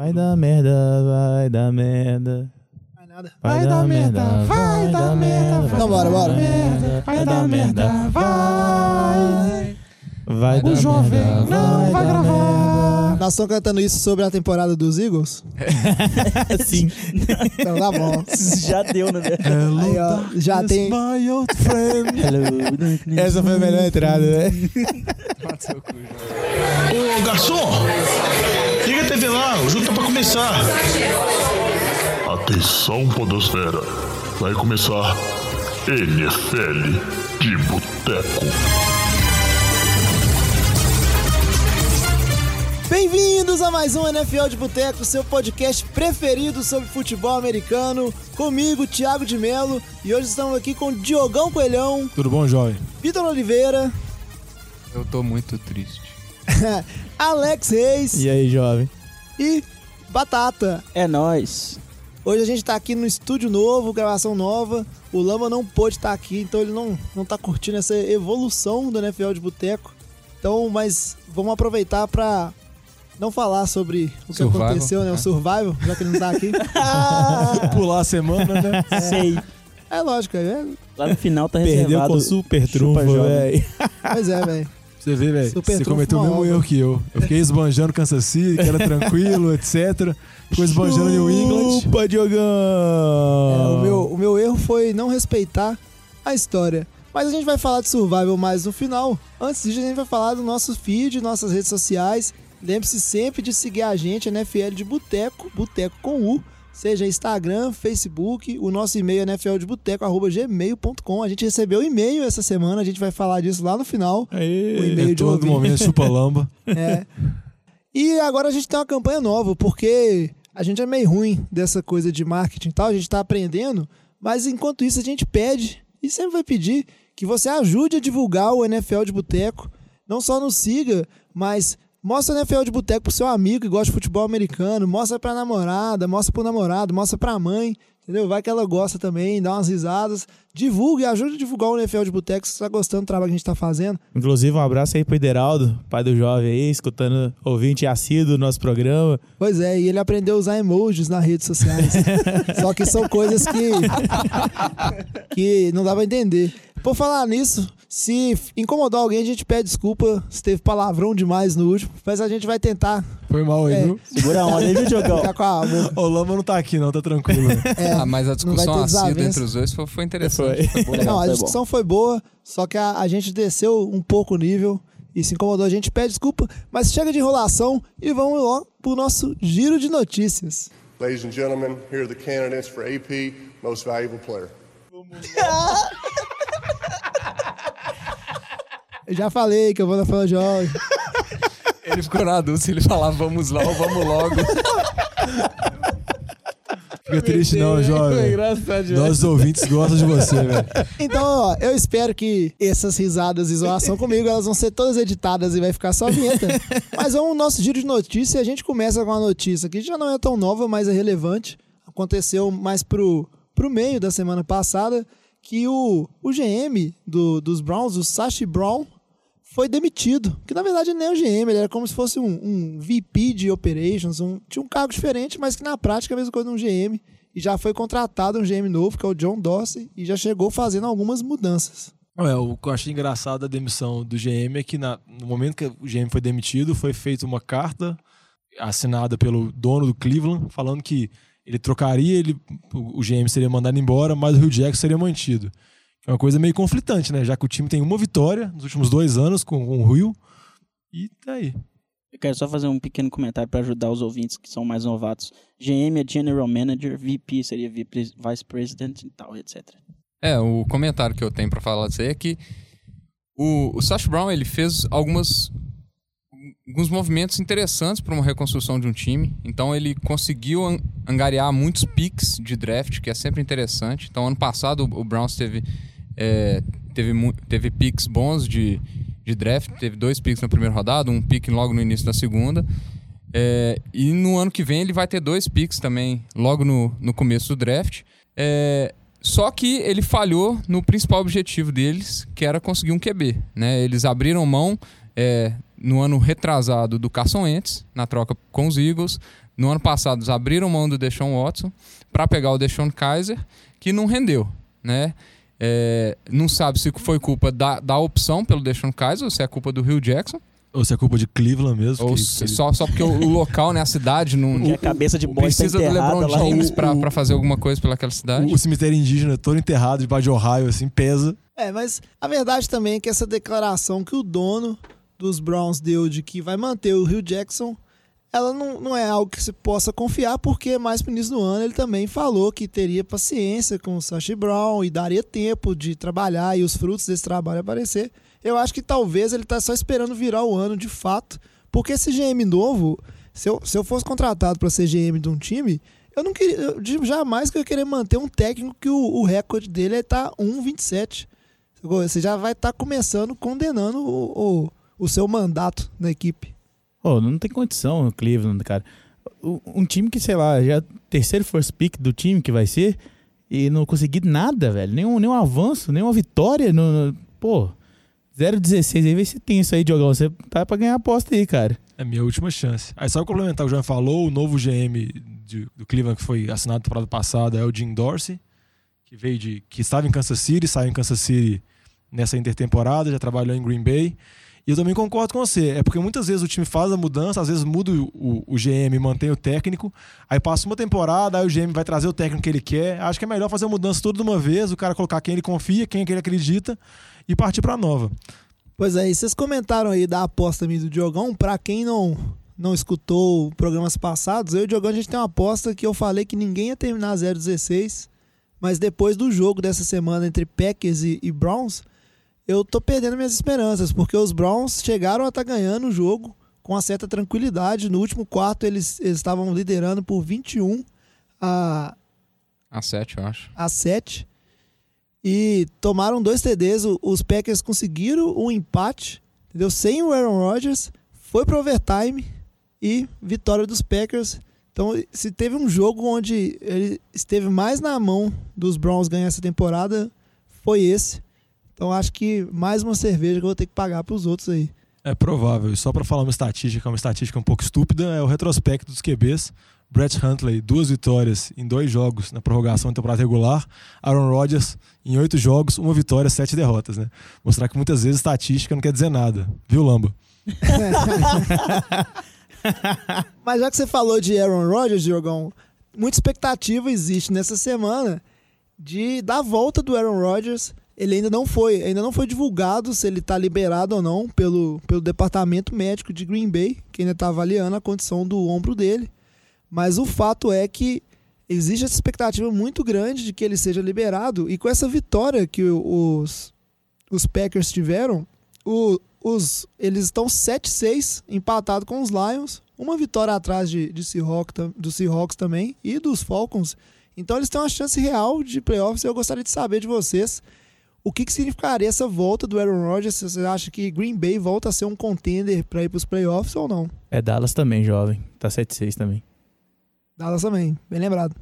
Vai dar merda, vai dar merda. Vai nada. Vai, dar merda, vai dar merda. Então bora, bora. Vai dar merda, vai. Vai dar O jovem merda, não vai gravar. Nós estamos cantando isso sobre a temporada dos Eagles? merda. Sim. Então tá bom. Já deu, né? Aí, ó, já tem. My old friend. Hello. Essa foi a melhor entrada, né? Ô garçom, liga a TV lá, o jogo tá pra começar. Atenção, Podosfera. Vai começar NFL de Boteco. Bem-vindos a mais um NFL de Boteco, seu podcast preferido sobre futebol americano. Comigo, Thiago de Melo. E hoje estamos aqui com Diogão Coelhão, Tudo bom, jovem? Vitor Oliveira, Eu tô muito triste. Alex Reis E aí, jovem? e Batata. É nóis. Hoje a gente tá aqui no estúdio novo, gravação nova. O Lama não pôde estar aqui, então ele não, não tá curtindo essa evolução do NFL de Boteco. Então, mas vamos aproveitar pra não falar sobre o que Survival, aconteceu, né? O é. Survival, já que ele não tá aqui. Pular a semana, né? Sei. é lógico, é. Lá no final tá Perdeu reservado. com super trunfo, jovem. velho. Pois é, velho. Você vê, velho. Você cometeu o mesmo erro que eu. Eu fiquei esbanjando Kansas City, que era tranquilo, etc. Ficou esbanjando New England. Chupa, Diogão! É, o, meu, o meu erro foi não respeitar a história. Mas a gente vai falar de Survival mais no final. Antes disso, a gente vai falar do nosso feed, nossas redes sociais. Lembre-se sempre de seguir a gente, NFL de Boteco, Boteco com U. Seja Instagram, Facebook, o nosso e-mail é nfldeboteco.gmail.com. A gente recebeu e-mail essa semana, a gente vai falar disso lá no final. Aê. O e-mail Em de ouvinte. momento, chupa lamba. É. E agora a gente tem uma campanha nova, porque a gente é meio ruim dessa coisa de marketing e tal, a gente tá aprendendo, mas enquanto isso a gente pede, e sempre vai pedir, que você ajude a divulgar o NFL de Boteco. Não só nos siga, mas mostra o NFL de Boteco pro seu amigo que gosta de futebol americano, mostra pra namorada, mostra pro namorado, mostra pra mãe, entendeu? Vai que ela gosta também, dá umas risadas. Divulgue, ajude a divulgar o NFL de Boteco se você tá gostando do trabalho que a gente tá fazendo. Inclusive, um abraço aí pro Ideraldo, pai do jovem aí, escutando, ouvinte assíduo do nosso programa. Pois é, e ele aprendeu a usar emojis nas redes sociais. Só que são coisas que. que não dá pra entender. Por falar nisso, se incomodou alguém, a gente pede desculpa se teve palavrão demais no último, mas a gente vai tentar Foi mal aí, É. viu? Segura a onda aí, viu, Diogão? ficar com a. O Lama não tá aqui, não, tá tranquilo. É, ah, mas a discussão assídua desavença. entre os dois foi, foi interessante. Foi. Foi. Não, a discussão foi boa, só que a, a gente desceu um pouco o nível e se incomodou. A gente pede desculpa, mas chega de enrolação e vamos logo pro nosso giro de notícias. Ladies and gentlemen, here are the candidates for AP Most Valuable Player. Eu já falei que eu vou na fala jovem. Ele ficou na dúvida ele falava vamos lá ou vamos logo. Fica triste não, jovem. Nossos ouvintes gostam de você, velho. Então, ó, eu espero que essas risadas e zoação comigo, elas vão ser todas editadas e vai ficar só a vinheta. Mas vamos ao nosso giro de notícia e a gente começa com uma notícia que já não é tão nova, mas é relevante. Aconteceu mais pro, pro meio da semana passada que o, o GM do, dos Browns, o Sashi Brown, foi demitido. Que na verdade nem o GM, ele era como se fosse um, um VP de operations, um, tinha um cargo diferente, mas que na prática é a mesma coisa de um GM. E já foi contratado um GM novo, que é o John Dorsey, e já chegou fazendo algumas mudanças. É, o que eu achei engraçado da demissão do GM é que na- no momento que o GM foi demitido, foi feita uma carta assinada pelo dono do Cleveland, falando que ele trocaria, ele, o GM seria mandado embora, mas o Hugh Jackson seria mantido. É uma coisa meio conflitante, né? Já que o time tem uma vitória nos últimos dois anos com, com o Rio. E tá aí. Eu quero só fazer um pequeno comentário para ajudar os ouvintes que são mais novatos. GM é General Manager, VP seria Vice President e tal, etc. É, o comentário que eu tenho pra falar disso aí é que o, o Sash Brown ele fez algumas alguns movimentos interessantes para uma reconstrução de um time. Então ele conseguiu an- angariar muitos picks de draft, que é sempre interessante. Então ano passado o, o Browns teve é, teve teve picks bons de, de draft, teve dois picks na primeira rodada, um pick logo no início da segunda. É, e no ano que vem ele vai ter dois picks também, logo no, no começo do draft. É, só que ele falhou no principal objetivo deles, que era conseguir um QB. Né? Eles abriram mão é, no ano retrasado do Carson Wentz, na troca com os Eagles. No ano passado, eles abriram mão do Deshaun Watson para pegar o Deshaun Kaiser, que não rendeu, né? É, não sabe se foi culpa da, da opção pelo Deshaun Kaiser ou se é culpa do Rio Jackson. Ou se é culpa de Cleveland mesmo. Ou que- se- que- só, só porque o, o local, né, a cidade, não Que a cabeça de bosta precisa do enterrada LeBron lá. James O- pra, o- pra fazer alguma coisa pelaquela cidade. o cemitério indígena todo enterrado debaixo de Ohio, assim, pesa. É, mas a verdade também é que essa declaração que o dono dos Browns deu de que vai manter o Rio Jackson, ela não, não é algo que se possa confiar, porque mais pro início do ano ele também falou que teria paciência com o Sashi Brown e daria tempo de trabalhar e os frutos desse trabalho aparecer. Eu acho que talvez ele tá só esperando virar o ano de fato, porque esse GM novo, se eu, se eu fosse contratado para ser GM de um time, eu não queria, eu digo jamais que eu querer manter um técnico que o, o recorde dele é tá 1,27. Você já vai estar começando condenando o, o, o seu mandato na equipe. Pô, não tem condição o Cleveland, cara. Um time que, sei lá, já é terceiro first pick do time que vai ser e não conseguir nada, velho. Nenhum, nenhum avanço, nenhuma vitória. No, no- pô, 0-16 aí, vê se tem isso aí, Diogão. Você tá pra ganhar a aposta aí, cara. É minha última chance. Aí só complementar o que o João falou, o novo GM de- do Cleveland que foi assinado na temporada passada é o Jim Dorsey, que veio de. que estava em Kansas City, saiu em Kansas City nessa intertemporada, já trabalhou em Green Bay. E eu também concordo com você. É porque muitas vezes o time faz a mudança, às vezes muda o, o- o GM mantém o técnico. Aí passa uma temporada, aí o GM vai trazer o técnico que ele quer. Acho que é melhor fazer a mudança toda de uma vez, o cara colocar quem ele confia, quem ele acredita e partir pra nova. Pois é, e vocês comentaram aí da aposta do Diogão. Pra quem não, não escutou programas passados, eu e o Diogão a gente tem uma aposta que eu falei que ninguém ia terminar 0-16. Mas depois do jogo dessa semana entre Packers e, e Browns, eu tô perdendo minhas esperanças, porque os Browns chegaram a estar ganhando o jogo com uma certa tranquilidade. No último quarto, eles eles estavam liderando por 21 a, A 7, eu acho. a 7 e tomaram dois TDs. Os Packers conseguiram um empate, entendeu? Sem o Aaron Rodgers, foi pro overtime e vitória dos Packers. Então, se teve um jogo onde ele esteve mais na mão dos Browns ganhar essa temporada, foi esse. Então, acho que mais uma cerveja que eu vou ter que pagar pros outros aí. É provável. E só pra falar uma estatística, uma estatística um pouco estúpida, é o retrospecto dos QBs. Brett Huntley, duas vitórias em dois jogos na prorrogação da temporada regular. Aaron Rodgers, em oito jogos, uma vitória, sete derrotas, né? Mostrar que muitas vezes estatística não quer dizer nada. Viu, Lamba? Mas já que você falou de Aaron Rodgers, Diogão, muita expectativa existe nessa semana de da volta do Aaron Rodgers. Ele ainda não foi, ainda não foi divulgado se ele está liberado ou não pelo, pelo departamento médico de Green Bay, que ainda está avaliando a condição do ombro dele. Mas o fato é que existe essa expectativa muito grande de que ele seja liberado. E com essa vitória que os, os Packers tiveram, o- os, eles estão 7-6 empatados com os Lions, uma vitória atrás de, de Seahawks, do Seahawks também e dos Falcons. Então eles têm uma chance real de playoffs e eu gostaria de saber de vocês o que, que significaria essa volta do Aaron Rodgers. Se você acha que Green Bay volta a ser um contender para ir para os playoffs ou não? É Dallas também, jovem. Tá 7-6 também. Dallas também, bem lembrado.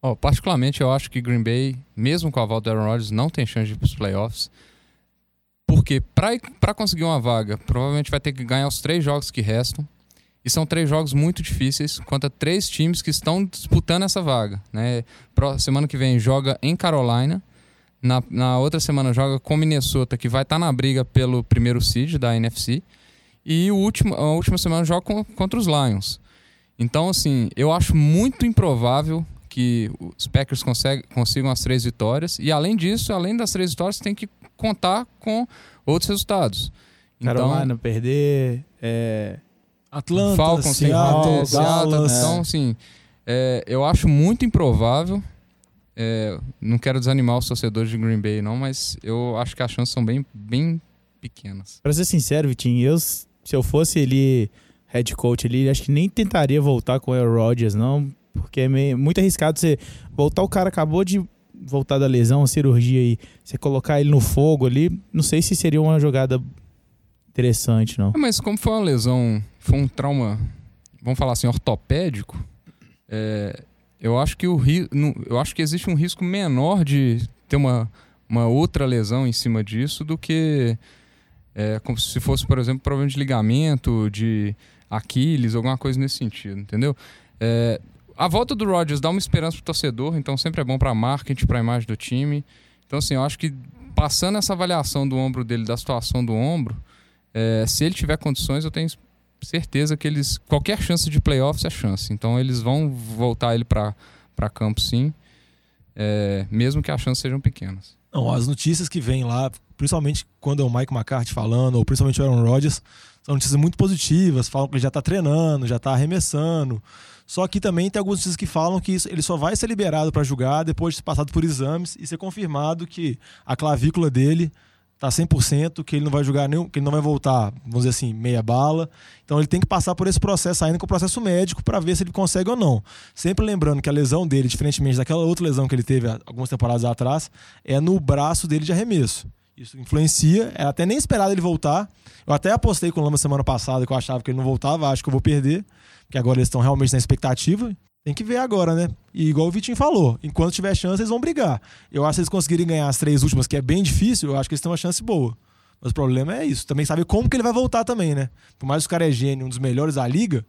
Ó, particularmente, eu acho que Green Bay, mesmo com a volta do Aaron Rodgers, não tem chance de ir para os playoffs. Porque para conseguir uma vaga, provavelmente vai ter que ganhar os três jogos que restam. E são três jogos muito difíceis contra três times que estão disputando essa vaga. Né? Pro- semana que vem joga em Carolina. Na, na outra semana joga com Minnesota, que vai estar na briga pelo primeiro seed da NFC. E o último, a última semana joga com- contra os Lions. Então, assim, eu acho muito improvável que os Packers consegue- consigam as três vitórias. E além disso, além das três vitórias, tem que contar com outros resultados. Então, Carolina perder. É... Atlanta, Falcons, Seattle, Seattle, Seattle. Então, assim, é, eu acho muito improvável. É, não quero desanimar os torcedores de Green Bay, não, mas eu acho que as chances são bem, bem pequenas. Pra ser sincero, Vitinho, eu, se eu fosse ele, head coach ali, acho que nem tentaria voltar com o Aaron Rodgers, não. Porque é meio, muito arriscado você voltar. O cara acabou de voltar da lesão, cirurgia aí. Você colocar ele no fogo ali, não sei se seria uma jogada interessante, não. Ah, Mas como foi uma lesão, foi um trauma, vamos falar assim, ortopédico, é, eu acho que o ri- eu acho que existe um risco menor de ter uma, uma outra lesão em cima disso do que É, como se fosse, por exemplo, problema de ligamento, de Aquiles, alguma coisa nesse sentido, entendeu? É, a volta do Rodgers dá uma esperança pro torcedor, então sempre é bom para marketing, para a imagem do time. Então, assim, eu acho que passando essa avaliação do ombro dele, da situação do ombro, é, se ele tiver condições, eu tenho certeza que eles. Qualquer chance de playoffs é chance. Então, eles vão voltar ele para campo, sim, é, mesmo que as chances sejam pequenas. Não, as notícias que vêm lá, principalmente quando é o Mike McCarthy falando, ou principalmente o Aaron Rodgers, são notícias muito positivas, falam que ele já está treinando, já está arremessando. Só que também tem algumas notícias que falam que ele só vai ser liberado para jogar depois de ter passado por exames e ser confirmado que a clavícula dele tá 100%, que ele não vai jogar nenhum, que ele não vai voltar, vamos dizer assim, meia bala. Então ele tem que passar por esse processo ainda com o processo médico para ver se ele consegue ou não. Sempre lembrando que a lesão dele, diferentemente daquela outra lesão que ele teve algumas temporadas atrás, é no braço dele de arremesso. Isso influencia, é até nem esperado ele voltar. Eu até apostei com o Lama semana passada que eu achava que ele não voltava, acho que eu vou perder, porque agora eles estão realmente na expectativa. Tem que ver agora, né? E igual o Vitinho falou, enquanto tiver chance, eles vão brigar. Eu acho que se eles conseguirem ganhar as três últimas, que é bem difícil, eu acho que eles têm uma chance boa. Mas o problema é isso. Também saber como que ele vai voltar também, né? Por mais que o cara é gênio, um dos melhores da liga.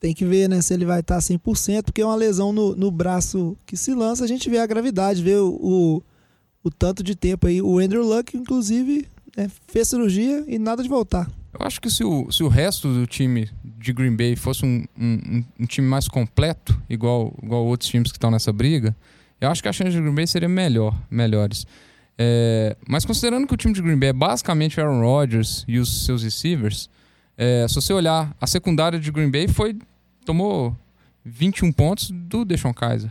Tem que ver, né, se ele vai estar 100%, porque é uma lesão no, no braço que se lança, a gente vê a gravidade, vê o, o, o tanto de tempo aí. O Andrew Luck, inclusive, né, fez cirurgia e nada de voltar. Eu acho que se o, se o resto do time de Green Bay fosse um, um, um time mais completo, igual, igual outros times que estão nessa briga, eu acho que a chance de Green Bay seria melhor, melhores. É, mas considerando que o time de Green Bay é basicamente Aaron Rodgers e os seus receivers, é, se você olhar, a secundária de Green Bay foi tomou 21 pontos do Deshaun Kaiser.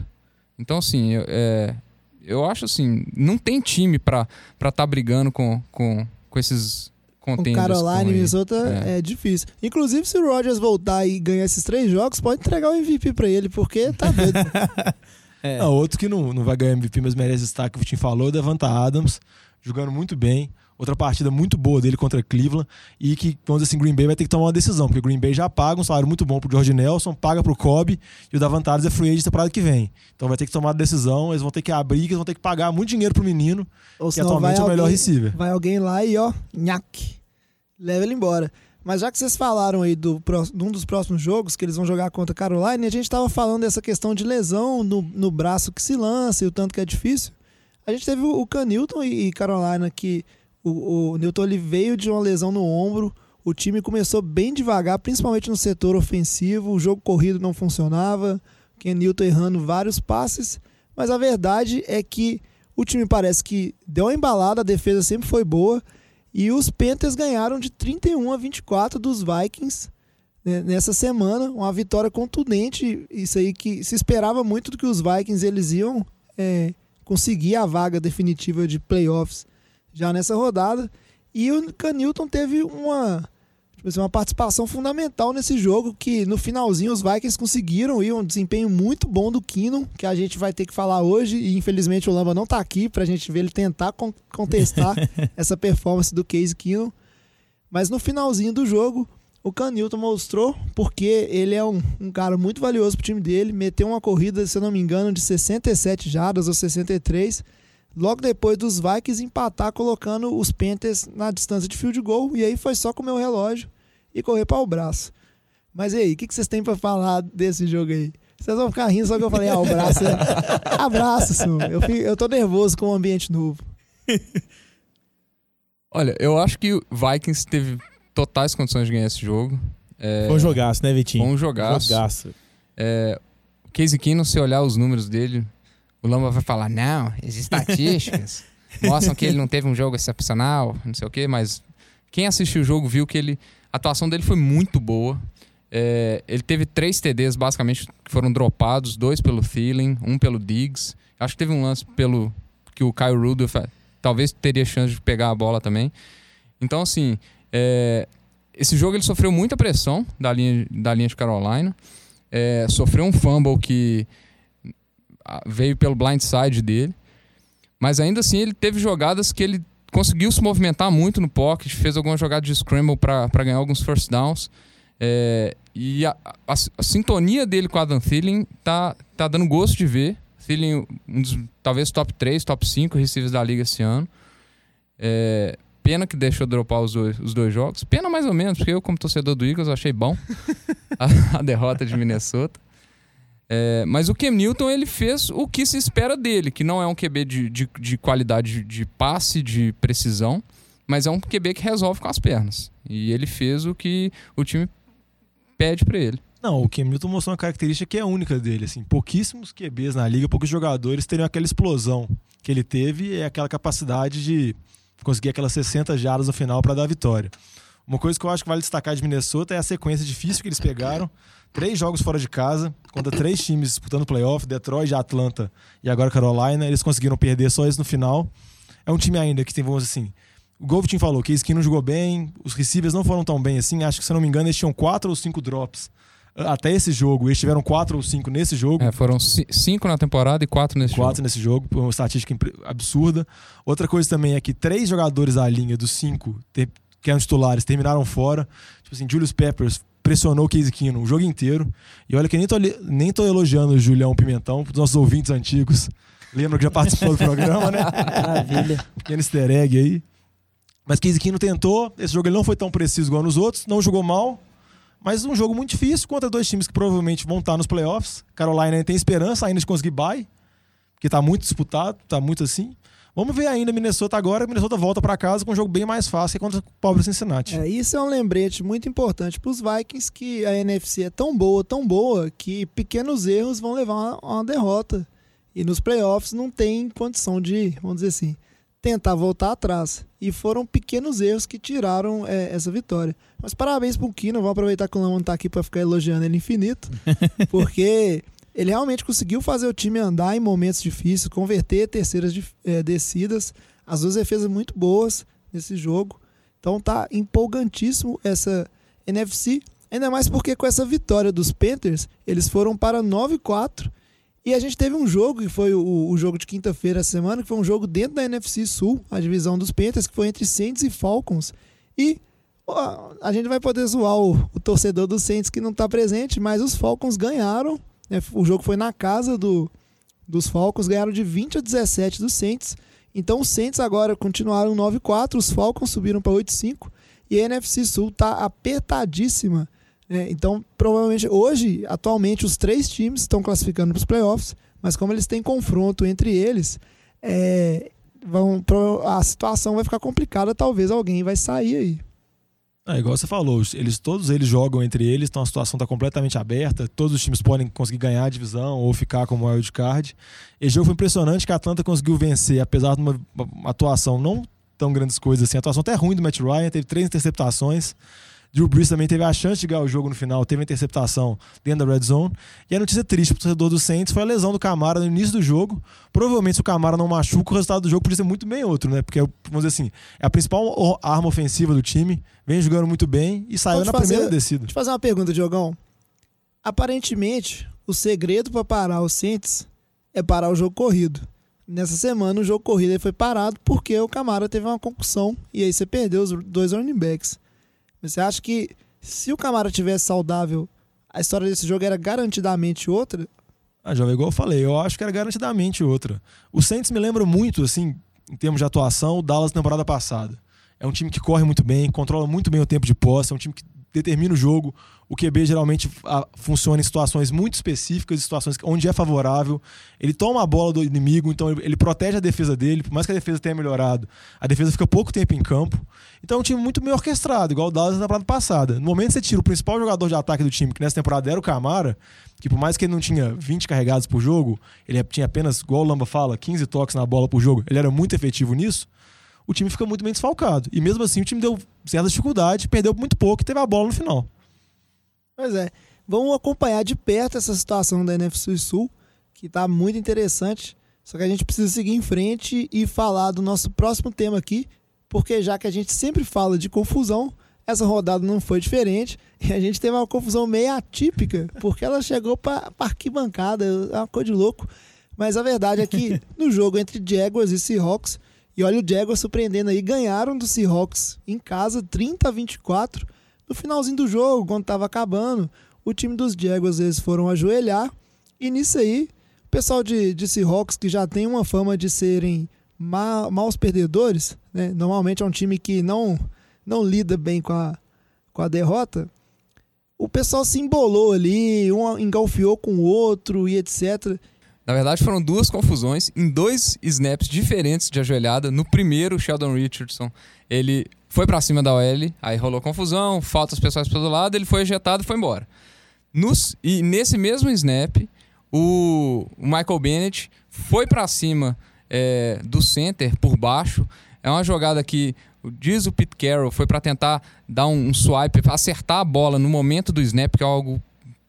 Então, assim, é, eu acho assim, não tem time para estar tá brigando com, com, com esses contenders. Com Carolina e Minnesota é. é. difícil. Inclusive, se o Rodgers voltar e ganhar esses três jogos, pode entregar o MVP para ele, porque tá doido. é. não, outro que não, não vai ganhar MVP, mas merece destaque, o Vitinho falou, Devanta Adams, jogando muito bem. Outra partida muito boa dele contra Cleveland e que, vamos dizer assim, Green Bay vai ter que tomar uma decisão, porque Green Bay já paga um salário muito bom pro George Nelson, paga pro Kobe e o Davantares é free agent temporada que vem. Então vai ter que tomar a decisão, eles vão ter que abrir, eles vão ter que pagar muito dinheiro pro menino, Ou que atualmente é o melhor receiver. Vai alguém lá e ó, nhaque, leva ele embora. Mas já que vocês falaram aí do, de um dos próximos jogos que eles vão jogar contra Carolina, a gente estava falando dessa questão de lesão no, no braço que se lança e o tanto que é difícil. A gente teve o Canilton e Carolina que o, o Newton ele veio de uma lesão no ombro. O time começou bem devagar, principalmente no setor ofensivo. O jogo corrido não funcionava. Ken Newton errando vários passes. Mas a verdade é que o time parece que deu uma embalada, a defesa sempre foi boa. E os Panthers ganharam de 31 a 24 dos Vikings né, nessa semana. Uma vitória contundente. Isso aí que se esperava muito do que os Vikings eles iam é, conseguir a vaga definitiva de playoffs já nessa rodada. E o Canilton teve uma, tipo assim, uma participação fundamental nesse jogo, que no finalzinho os Vikings conseguiram ir um desempenho muito bom do Keenum, que a gente vai ter que falar hoje, e infelizmente o Lamba não está aqui para a gente ver ele tentar contestar essa performance do Case Keenum. Mas no finalzinho do jogo, o Canilton mostrou, porque ele é um, um cara muito valioso para o time dele, meteu uma corrida, se eu não me engano, de 67 jardas ou 63 logo depois dos Vikings empatar colocando os Panthers na distância de field goal e aí foi só comer o relógio e correr para o braço. Mas e aí, o que, que vocês têm para falar desse jogo aí? Vocês vão ficar rindo só que eu falei, ah, o braço é... Abraço, senhor. Eu, fico, eu tô nervoso com o um ambiente novo. Olha, eu acho que o Vikings teve totais condições de ganhar esse jogo. É... Foi um jogaço, né, Vitinho? Foi um jogaço. jogaço. É... Casey Keenum, se olhar os números dele, o Lamba vai falar, não, as estatísticas mostram que ele não teve um jogo excepcional, não sei o quê, mas quem assistiu o jogo viu que ele, a atuação dele foi muito boa. É, ele teve três TDs, basicamente, que foram dropados, dois pelo Thielen, um pelo Diggs. Acho que teve um lance pelo que o Kyle Rudolph talvez teria chance de pegar a bola também. Então, assim, é, esse jogo ele sofreu muita pressão da linha, da linha de Carolina. É, sofreu um fumble que veio pelo blindside dele. Mas ainda assim ele teve jogadas que ele conseguiu se movimentar muito no pocket, fez algumas jogadas de scramble para ganhar alguns first downs. É, e a, a, a, sintonia dele com Adam Thielen tá, tá dando gosto de ver. Thielen, um dos talvez top 3, top 5 receivers da liga esse ano. É, Pena que deixou dropar os dois, os dois jogos. Pena mais ou menos, porque eu, como torcedor do Eagles, achei bom a, a derrota de Minnesota. É, mas o Cam Newton ele fez o que se espera dele, que não é um QB de, de, de qualidade de passe, de precisão, mas é um QB que resolve com as pernas. E ele fez o que o time pede para ele. Não, o Cam Newton mostrou uma característica que é única dele. Assim, pouquíssimos QBs na liga, poucos jogadores teriam aquela explosão que ele teve e aquela capacidade de conseguir aquelas 60 jardas no final para dar a vitória. Uma coisa que eu acho que vale destacar de Minnesota é a sequência difícil que eles pegaram. Três jogos fora de casa, contra três times disputando playoff, Detroit, Atlanta e agora Carolina. Eles conseguiram perder só isso no final. É um time ainda que tem, vamos dizer assim, o Goldstein falou que Skin não jogou bem, os receivers não foram tão bem assim. Acho que, se não me engano, eles tinham quatro ou cinco drops até esse jogo. Eles tiveram quatro ou cinco nesse jogo. É, foram ci- cinco na temporada e quatro nesse quatro jogo. nesse jogo, uma estatística absurda. Outra coisa também é que três jogadores da linha dos cinco que eram titulares terminaram fora. Tipo assim, Julius Peppers pressionou o Case Keenum o jogo inteiro. E olha que nem tô, nem tô elogiando o Julião Pimentão, pros nossos ouvintes antigos. Lembram que já participou do programa, né? Maravilha. Pequeno easter egg aí. Mas Case Keenum tentou. Esse jogo ele não foi tão preciso igual nos outros. Não jogou mal. Mas um jogo muito difícil contra dois times que provavelmente vão estar nos playoffs. Carolina ainda tem esperança ainda de conseguir bye. Porque tá muito disputado, tá muito assim. Vamos ver ainda Minnesota agora. Minnesota volta para casa com um jogo bem mais fácil que contra o pobre Cincinnati. É, isso é um lembrete muito importante para os Vikings que a NFC é tão boa, tão boa, que pequenos erros vão levar a uma, uma derrota. E nos playoffs não tem condição de, vamos dizer assim, tentar voltar atrás. E foram pequenos erros que tiraram é, essa vitória. Mas parabéns pro Kino, vou aproveitar que o Lamont tá aqui para ficar elogiando ele infinito, porque ele realmente conseguiu fazer o time andar em momentos difíceis, converter terceiras eh, descidas, as duas defesas muito boas nesse jogo. Então tá empolgantíssimo essa NFC, ainda mais porque com essa vitória dos Panthers, eles foram para 9-4 e a gente teve um jogo, que foi o, o jogo de quinta-feira essa semana, que foi um jogo dentro da NFC Sul, a divisão dos Panthers, que foi entre Saints e Falcons. E ó, a gente vai poder zoar o, o torcedor dos Saints que não está presente, mas os Falcons ganharam. Né? O jogo foi na casa do, dos Falcons, ganharam de 20 a 17 dos Saints. Então os Saints agora continuaram 9-4, os Falcons subiram para 8-5 e a NFC Sul está apertadíssima. né? então, provavelmente, hoje, atualmente, os três times estão classificando para os playoffs, mas como eles têm confronto entre eles, é, vão, a situação vai ficar complicada, talvez alguém vai sair aí. É, igual você falou, eles, todos eles jogam entre eles, então a situação está completamente aberta. Todos os times podem conseguir ganhar a divisão ou ficar como wild card. Esse jogo foi impressionante que a Atlanta conseguiu vencer, apesar de uma, atuação não tão grandes coisas assim. A atuação até ruim do Matt Ryan, teve três interceptações. Drew Brees também teve a chance de ganhar o jogo no final, teve a interceptação dentro da red zone. E a notícia triste para o torcedor do Saints foi a lesão do Camara no início do jogo. Provavelmente, se o Camara não machuca, o resultado do jogo podia ser muito bem outro, né? Porque, vamos dizer assim, é a principal arma ofensiva do time, vem jogando muito bem e saiu na fazer- primeira descida. Deixa eu fazer uma pergunta, Diogão. Aparentemente, o segredo para parar o Saints é parar o jogo corrido. Nessa semana, o jogo corrido foi parado porque o Camara teve uma concussão e aí você perdeu os dois running backs. Você acha que se o Camara tivesse saudável, a história desse jogo era garantidamente outra? Ah, jovem, igual eu falei, eu acho que era garantidamente outra. O Saints me lembra muito, assim, em termos de atuação, o Dallas na temporada passada. É um time que corre muito bem, controla muito bem o tempo de posse, é um time que determina o jogo. O QB geralmente ah, funciona em situações muito específicas, situações onde é favorável. Ele toma a bola do inimigo, então ele, ele protege a defesa dele. Por mais que a defesa tenha melhorado, a defesa fica pouco tempo em campo. Então é um time muito bem orquestrado, igual o Dallas na temporada passada. No momento que você tira o principal jogador de ataque do time, que nessa temporada era o Camara, que por mais que ele não tinha 20 carregados por jogo, ele tinha apenas, igual o Lamba fala, 15 toques na bola por jogo, ele era muito efetivo nisso, o time fica muito bem desfalcado. E mesmo assim o time deu certa dificuldade, perdeu muito pouco e teve a bola no final. Pois é. Vamos acompanhar de perto essa situação da NFC Sul, que está muito interessante. Só que a gente precisa seguir em frente e falar do nosso próximo tema aqui, porque já que a gente sempre fala de confusão, essa rodada não foi diferente e a gente teve uma confusão meio atípica, porque ela chegou para arquibancada, é uma coisa de louco. Mas a verdade é que no jogo entre Jaguars e Seahawks, e olha o Jaguars surpreendendo aí, ganharam do Seahawks em casa 30 a 24. No finalzinho do jogo, quando estava acabando, o time dos Jaguars eles foram ajoelhar e nisso aí, o pessoal de, de Seahawks que já tem uma fama de serem ma maus perdedores, né? Normalmente é um time que não, não lida bem com a, com a derrota. O pessoal se embolou ali, um engalfiou com o outro e etc. Na verdade, foram duas confusões em dois snaps diferentes de ajoelhada. No primeiro, Sheldon Richardson, ele foi para cima da OL, aí rolou confusão, faltas pessoais para todo lado, ele foi ejetado e foi embora. Nos, e nesse mesmo snap, o, o Michael Bennett foi para cima é, do center por baixo. É uma jogada que diz o Pete Carroll foi para tentar dar um, um swipe, acertar a bola no momento do snap, que é algo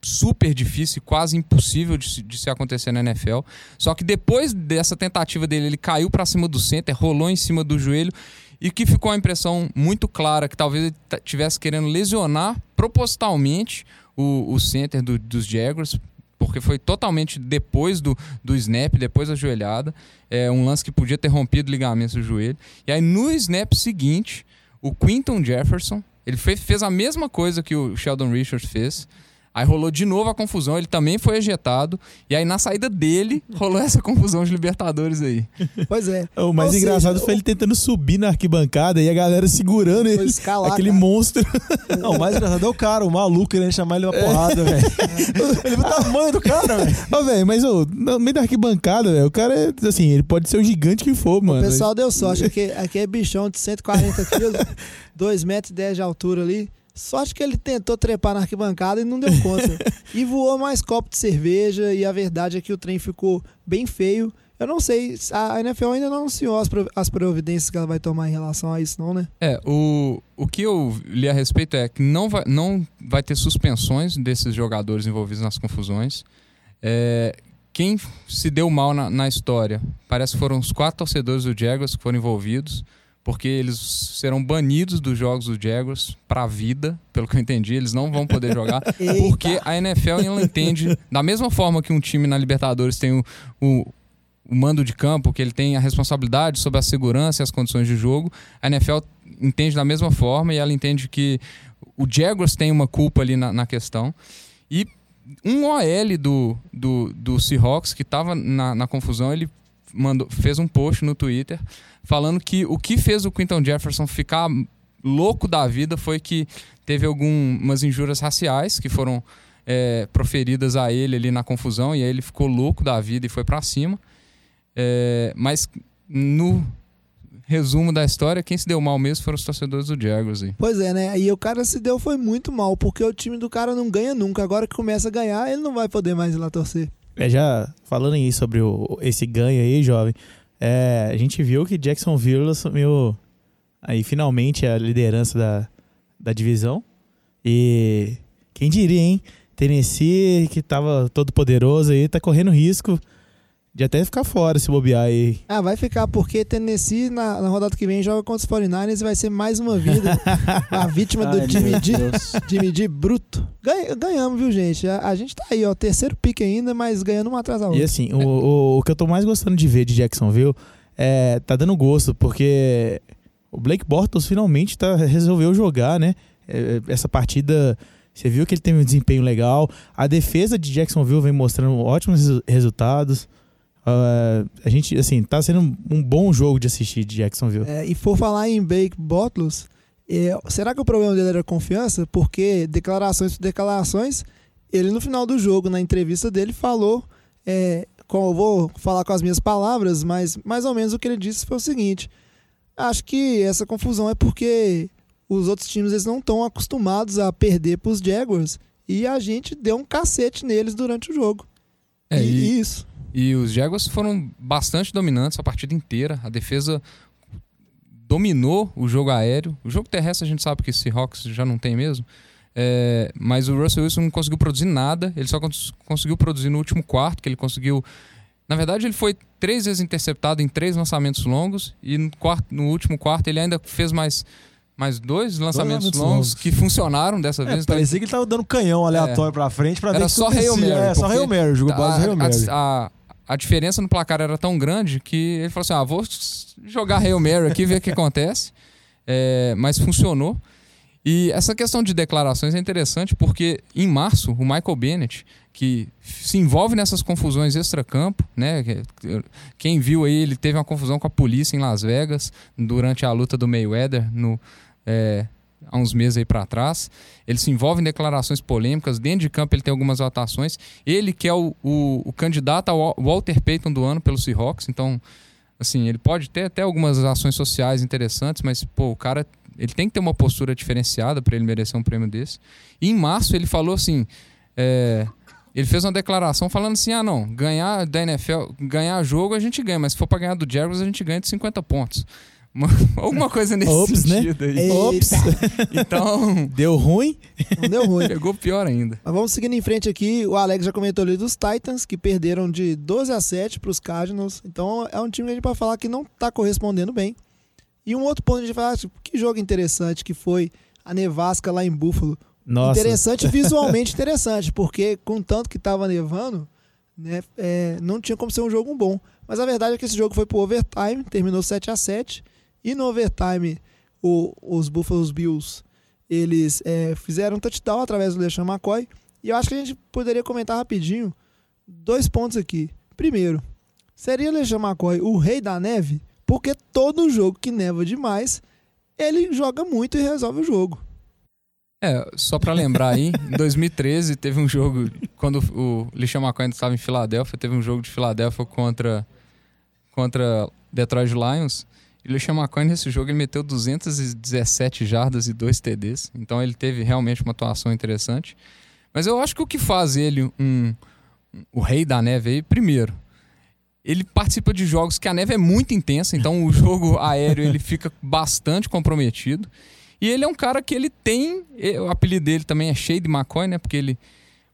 super difícil, quase impossível de, de, se acontecer na NFL. Só que depois dessa tentativa dele, ele caiu para cima do center, rolou em cima do joelho e que ficou a impressão muito clara que talvez ele estivesse querendo lesionar propositalmente o, o center do, dos Jaguars, porque foi totalmente depois do, do snap, depois da joelhada. É um lance que podia ter rompido ligamentos do joelho. E aí no snap seguinte, o Quinton Jefferson, ele fez, fez a mesma coisa que o Sheldon Richards fez. Aí rolou de novo a confusão, ele também foi ejetado. E aí na saída dele, rolou essa confusão de Libertadores aí. Pois é. O mais Ou engraçado seja, foi ele tentando subir na arquibancada e a galera segurando ele. escalar, aquele cara. monstro. Não, o mais engraçado é o cara, o maluco querendo chamar ele uma porrada, velho. Ele o tamanho do cara, velho. Ô, velho, mas ô, no meio da arquibancada, velho, o cara é, assim, ele pode ser o gigante que for, mano. O pessoal deu sorte. Aqui, aqui é bichão de 140 quilos, 2 metros e 10 de altura ali. Sorte que ele tentou trepar na arquibancada e não deu conta. e voou mais copo de cerveja e a verdade é que o trem ficou bem feio. Eu não sei, a NFL ainda não anunciou as, pro- as providências que ela vai tomar em relação a isso, não, né? É, o, o que eu li a respeito é que não vai, não vai ter suspensões desses jogadores envolvidos nas confusões. É, quem se deu mal na, na história parece que foram os quatro torcedores do Jaguars que foram envolvidos, porque eles serão banidos dos jogos do Jaguars para a vida, pelo que eu entendi, eles não vão poder jogar, porque a NFL ela entende, da mesma forma que um time na Libertadores tem o, o, o mando de campo, que ele tem a responsabilidade sobre a segurança e as condições de jogo, a NFL entende da mesma forma e ela entende que o Jaguars tem uma culpa ali na, na questão. E um OL do, do, do Seahawks, que estava na, na confusão, ele mandou, fez um post no Twitter falando que o que fez o Quinton Jefferson ficar louco da vida foi que teve algumas injúrias raciais que foram é, proferidas a ele ali na confusão e aí ele ficou louco da vida e foi pra cima. É, mas no resumo da história, quem se deu mal mesmo foram os torcedores do Jaguars aí. Pois é, né? E o cara se deu foi muito mal, porque o time do cara não ganha nunca. Agora que começa a ganhar, ele não vai poder mais ir lá torcer. É, já falando aí sobre o, esse ganho aí, jovem, é, a gente viu que Jacksonville assumiu aí finalmente a liderança da, da divisão. E quem diria, hein? Tennessee, que tava todo poderoso aí, tá correndo risco de até ficar fora se bobear aí. Ah, vai ficar, porque Tennessee na, na rodada que vem joga contra os 49ers e vai ser mais uma vida. a vítima do Ai, Jimmy D bruto. Ganha- ganhamos, viu, gente? A, a gente tá aí, ó. Terceiro pique ainda, mas ganhando uma atrás da E outra. assim, o, o, o que eu tô mais gostando de ver de Jacksonville é tá dando gosto, porque o Blake Bortles finalmente tá, resolveu jogar, né? É, Essa partida, você viu que ele teve um desempenho legal. A defesa de Jacksonville vem mostrando ótimos resu- resultados. Ah, a gente, assim, tá sendo um, bom jogo de assistir de Jacksonville. É, e por falar em Blake Bortles, é, será que o problema dele era confiança? Porque declarações por declarações, ele no final do jogo, na entrevista dele, falou, é, com, eu vou falar com as minhas palavras, mas mais ou menos o que ele disse foi o seguinte: acho que essa confusão é porque os outros times eles não estão acostumados a perder para os Jaguars e a gente deu um cacete neles durante o jogo. É, e- e isso. E os Jaguars foram bastante dominantes a partida inteira. A defesa dominou o jogo aéreo. O jogo terrestre a gente sabe que esse Seahawks já não tem mesmo. É, mas o Russell Wilson não conseguiu produzir nada. Ele só cons- conseguiu produzir no último quarto, que ele conseguiu. Na verdade, ele foi três vezes interceptado em três lançamentos longos. E no, quarto, no último quarto ele ainda fez mais, mais dois lançamentos lançamentos longos, longos. que funcionaram dessa É, vez. Então, parecia que ele tava dando canhão aleatório pra frente pra ver Era só. Hail Mary. É, só Hail Mary, jogou base Hail Mary. A, a, a diferença no placar era tão grande que ele falou assim: ah, vou jogar Hail Mary aqui, ver o que acontece. É, mas funcionou. E essa questão de declarações é interessante porque em março o Michael Bennett, que se envolve nessas confusões extracampo, né? que- Quem viu aí, ele teve uma confusão com a polícia em Las Vegas durante a luta do Mayweather no, é, há uns meses aí para trás. Ele se envolve em declarações polêmicas. Dentro de campo ele tem algumas votações. Ele que é o, o, o candidato ao Wa- Walter Payton do ano pelo Seahawks. Então, assim, ele pode ter até algumas ações sociais interessantes, mas, pô, o cara ele tem que ter uma postura diferenciada para ele merecer um prêmio desse. E em março ele falou assim. é, ele fez uma declaração falando assim: ah, não, ganhar da NFL, ganhar jogo a gente ganha, mas se for pra ganhar do Jaguars a gente ganha de 50 pontos. Uma- Alguma coisa nesse Ops, né? sentido aí. Eita, Ops. Então, Deu ruim? não deu ruim. pegou pior ainda. Mas vamos seguindo em frente aqui. O Alex já comentou ali dos Titans, que perderam de 12 a 7 para os Cardinals. Então é um time que a gente pode falar que não está correspondendo bem. E um outro ponto a gente vai falar, tipo, que jogo interessante que foi a nevasca lá em Buffalo. Nossa. Interessante, visualmente interessante, porque com tanto que estava nevando, né, é, não tinha como ser um jogo bom. Mas a verdade é que esse jogo foi pro overtime, terminou 7 a 7 e no overtime o- os Buffalo Bills eles é, fizeram um touchdown através do LeSean McCoy. E eu acho que a gente poderia comentar rapidinho dois pontos aqui. Primeiro, seria LeSean McCoy o rei da neve? Porque todo jogo que neva demais, ele joga muito e resolve o jogo. É, só pra lembrar aí, em 2013 teve um jogo, quando o Lixão McCoy ainda estava em Filadélfia, teve um jogo de Filadélfia contra, contra Detroit Lions. E o Lixão McCoy nesse jogo ele meteu 217 jardas e 2 TDs. Então ele teve realmente uma atuação interessante. Mas eu acho que o que faz ele um, o rei da neve aí, primeiro, ele participa de jogos que a neve é muito intensa, então o jogo aéreo ele fica bastante comprometido. E ele é um cara que ele tem, o apelido dele também é Shade McCoy, né? Porque ele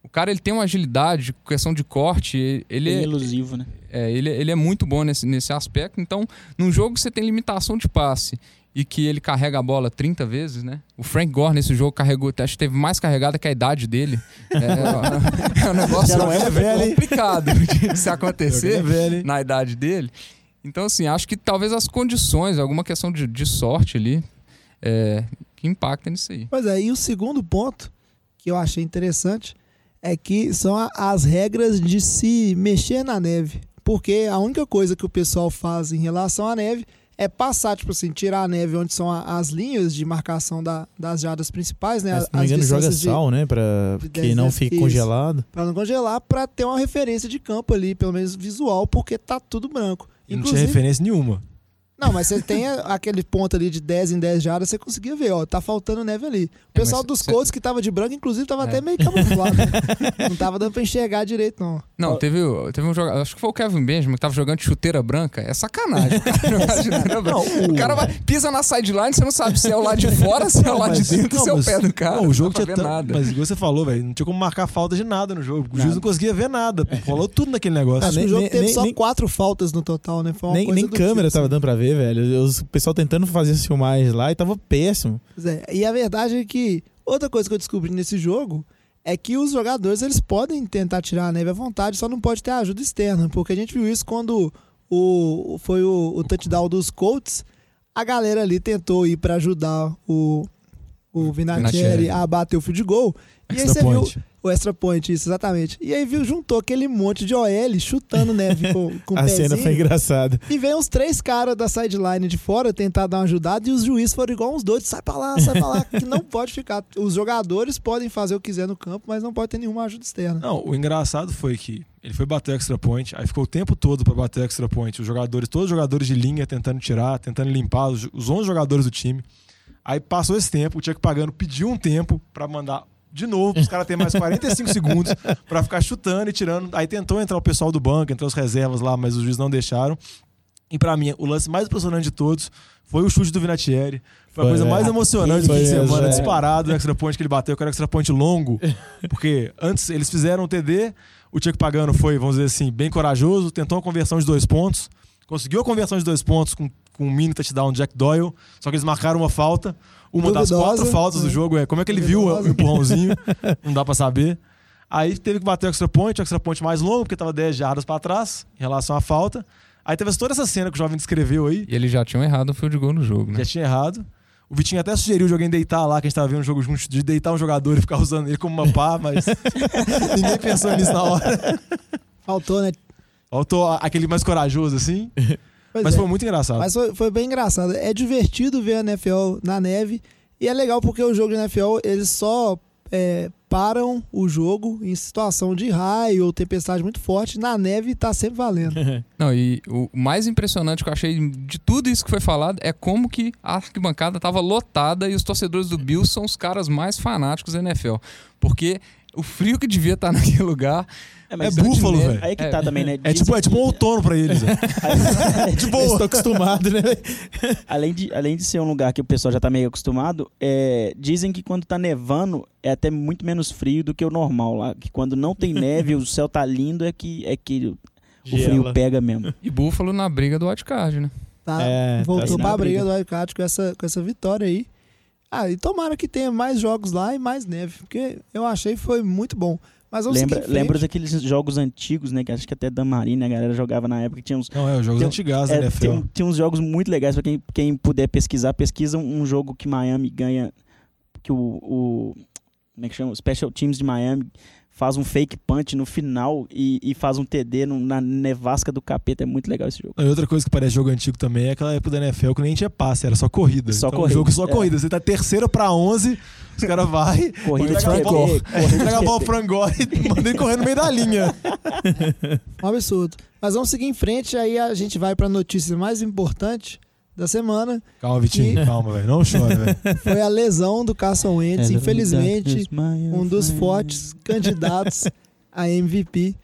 o cara ele tem uma agilidade, questão de corte, ele Bem é, elusivo, né? é, ele, ele é muito bom nesse, nesse aspecto. Então, num jogo que você tem limitação de passe e que ele carrega a bola 30 vezes, né? O Frank Gore nesse jogo carregou, acho que teve mais carregada que a idade dele. É, é um negócio não é velho, complicado de se acontecer É velho, hein? na idade dele. Então, assim, acho que talvez as condições, alguma questão de, de sorte ali, é, que impacta nisso aí. Pois é, e o segundo ponto que eu achei interessante é que são a- as regras de se mexer na neve. Porque a única coisa que o pessoal faz em relação à neve é passar, tipo assim, tirar a neve onde são a- as linhas de marcação da- das jardas principais, né? Mas, se não me engano, joga de- sal, né? Pra de que 10 não fique Isso. congelado. Pra não congelar, pra ter uma referência de campo ali, pelo menos visual, porque tá tudo branco. E não tinha referência nenhuma. Não, mas você tem aquele ponto ali de 10 em 10 jardas, você conseguia ver, ó, tá faltando neve ali. O pessoal mas dos cê- Colts que tava de branco, inclusive, tava É. até meio camuflado. não tava dando pra enxergar direito, não. Não, teve, teve um jogador, acho que foi o Kevin Benjamin que tava jogando de chuteira branca. É sacanagem. O cara, jogar de chuteira branca. o cara vai, pisa na sideline, você não sabe se é o lado de fora, se é o lado de dentro, se é o pé do cara. Não, o jogo não tinha nada. Mas igual você falou, velho, não tinha como marcar falta de nada no jogo. O juiz não conseguia ver nada. Falou tudo naquele negócio. Acho que nem- o jogo nem- teve nem- só nem- quatro faltas no total, né? Foi uma Nem, coisa nem câmera tipo, tava assim. dando pra ver, velho. Os- O pessoal tentando fazer as filmagens lá e tava péssimo. Pois é, E a verdade é que outra coisa que eu descobri nesse jogo é que os jogadores eles podem tentar tirar a neve à vontade, só não pode ter ajuda externa, porque a gente viu isso quando o, foi o, o touchdown dos Colts, a galera ali tentou ir pra ajudar o, o Vinatieri Vinatieri. a bater o field goal. E aí você viu. O extra point, isso, exatamente. E aí viu, juntou aquele monte de OL chutando neve com, com a cena pezinho. foi engraçada. E vem uns três caras da sideline de fora tentar dar uma ajudada e os juízes foram igual uns doidos, sai pra lá, sai pra lá, que não pode ficar. Os jogadores podem fazer o que quiser no campo, mas não pode ter nenhuma ajuda externa. Não, o engraçado foi que ele foi bater o extra point, aí ficou o tempo todo pra bater o extra point. Os jogadores, todos os jogadores de linha tentando tirar, tentando limpar, os, os 11 jogadores do time. Aí passou esse tempo, o Chuck Pagano pediu um tempo pra mandar de novo, pros caras terem mais 45 segundos pra ficar chutando e tirando. Aí tentou entrar o pessoal do banco, entrou os reservas lá, mas os juízes não deixaram. E pra mim, o lance mais impressionante de todos foi o chute do Vinatieri. Foi a coisa é. mais emocionante do fim de semana, é. disparado o extra point que ele bateu, que era o extra point longo. Porque antes eles fizeram o TD, o Chuck Pagano foi, vamos dizer assim, bem corajoso, tentou uma conversão de dois pontos, conseguiu a conversão de dois pontos com, com um mini touchdown do Jack Doyle, só que eles marcaram uma falta. Uma das Duvidosa, quatro faltas do é. jogo é como é que ele viu o Duvidosa. empurrãozinho, não dá pra saber. Aí teve que bater o extra point, o extra point mais longo, porque tava 10 jardas pra trás em relação à falta. Aí teve toda essa cena que o jovem descreveu aí, E eles já tinham errado o field goal no jogo, né? já tinha errado. O Vitinho até sugeriu de alguém deitar lá, que a gente tava vendo um jogo junto, de deitar um jogador e ficar usando ele como uma pá, mas ninguém pensou nisso na hora. Faltou, né? Faltou aquele mais corajoso, assim. Pois mas é. foi muito engraçado. Mas foi, foi bem engraçado. É divertido ver a NFL na neve. E é legal porque o jogo de NFL, eles só é, param o jogo em situação de raio ou tempestade muito forte. Na neve tá sempre valendo. Não, e o mais impressionante que eu achei de tudo isso que foi falado é como que a arquibancada tava lotada e os torcedores do Bills são os caras mais fanáticos da NFL. Porque o frio que devia estar naquele lugar. É búfalo, velho. Aí que tá também, né? É tipo, é tipo um outono pra eles. velho. De boa. Estou acostumado, né? além, de, além de ser um lugar que o pessoal já tá meio acostumado, é, dizem que quando tá nevando é até muito menos frio do que o normal lá. Que quando não tem neve, o céu tá lindo, é que, é que o frio Gela. pega mesmo. E búfalo na briga do wildcard, né? Tá? É, Voltou tá pra briga briga. do Wildcard com essa, com essa vitória aí. Ah, e tomara que tenha mais jogos lá e mais neve, porque eu achei que foi muito bom. Mas vamos Lembra, seguir em frente. lembra daqueles jogos antigos, né? Que acho que até da Marina a galera jogava na época. Tinha uns, Não, é, os jogos Tem- antigos da é, NFL. tem, tem uns jogos muito legais pra quem, quem puder pesquisar. Pesquisa um jogo que Miami ganha. Que o, o. Como é que chama? O Special Teams de Miami faz um fake punch no final e, e faz um TD no- na nevasca do capeta. É muito legal esse jogo. E outra coisa que parece jogo antigo também é aquela época da NFL que nem tinha passe, era só corrida. Só então, corrida, jogo só é. corrida. Você tá terceira pra 11, os caras vai, Corrida de entrega a bola, de entrega a bola Frangó e manda ele correr no meio da linha. Um absurdo. Mas vamos seguir em frente, aí a gente vai pra notícia mais importante da semana. Calma, Vitinho, calma, velho. Não chora, velho. Foi a lesão do Carson Wentz, infelizmente, um dos fortes candidatos a MVP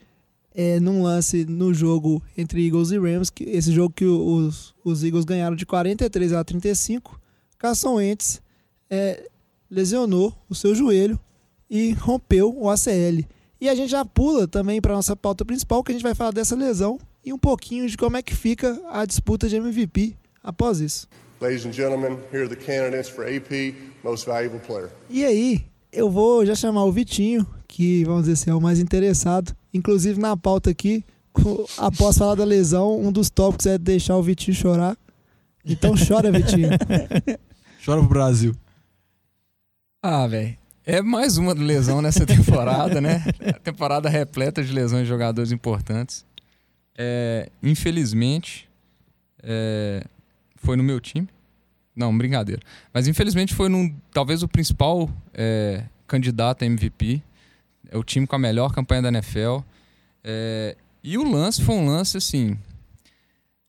é, num lance no jogo entre Eagles e Rams, que, esse jogo que os, os Eagles ganharam de 43 a 35. Carson Wentz é, lesionou o seu joelho e rompeu o ACL. E a gente já pula também para nossa pauta principal, que a gente vai falar dessa lesão e um pouquinho de como é que fica a disputa de MVP após isso. Ladies and gentlemen, here are the candidates for AP Most Valuable Player. E aí, eu vou já chamar o Vitinho, que vamos dizer assim, é o mais interessado. Inclusive na pauta aqui, após falar da lesão, um dos tópicos é deixar o Vitinho chorar. Então chora, Vitinho. Chora pro Brasil. Ah, velho. É mais uma lesão nessa temporada, né? A temporada repleta de lesões de jogadores importantes. É, infelizmente, é, foi no meu time. Não, brincadeira. Mas infelizmente foi num, talvez o principal é, candidato a MVP. É o time com a melhor campanha da NFL. É, e o lance foi um lance assim.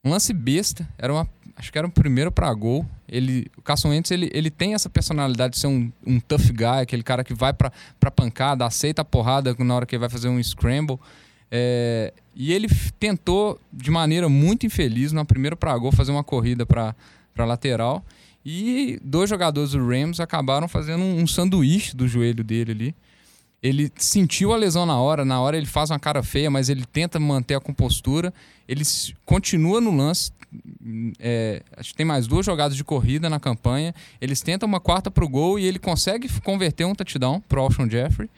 Um lance besta. Era uma, acho que era o primeiro para gol. Ele, o Carson Wentz ele, ele tem essa personalidade de ser um, um tough guy, aquele cara que vai pra pancada, aceita a porrada na hora que ele vai fazer um scramble. É, e ele tentou, de maneira muito infeliz, na primeira para gol, fazer uma corrida para lateral. E dois jogadores do Rams acabaram fazendo um, um sanduíche do joelho dele ali. Ele sentiu a lesão na hora, na hora ele faz uma cara feia, mas ele tenta manter a compostura. Ele continua no lance. é, acho que tem mais duas jogadas de corrida na campanha. Eles tentam uma quarta pro gol e ele consegue converter um touchdown pro Alshon Jeffrey.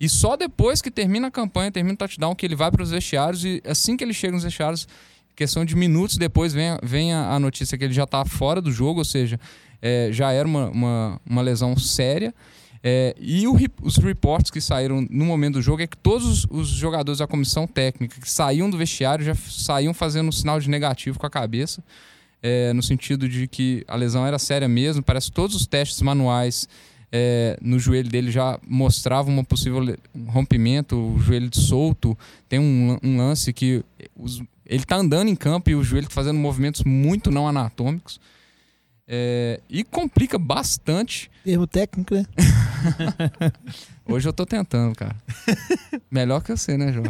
E só depois que termina a campanha, termina o touchdown, que ele vai para os vestiários e assim que ele chega nos vestiários, questão de minutos depois, vem, vem a, notícia que ele já está fora do jogo, ou seja, é, já era uma, uma, uma lesão séria. É, e o os reports que saíram no momento do jogo é que todos os, os jogadores da comissão técnica que saíam do vestiário já saíam fazendo um sinal de negativo com a cabeça, é, no sentido de que a lesão era séria mesmo. Parece que todos os testes manuais é, no joelho dele já mostravam uma possível um rompimento, o joelho solto. Tem um, um lance que os- ele tá andando em campo e o joelho tá fazendo movimentos muito não anatômicos. É, e complica bastante. Termo técnico, né? Hoje eu tô tentando, cara. Melhor que você, né, João?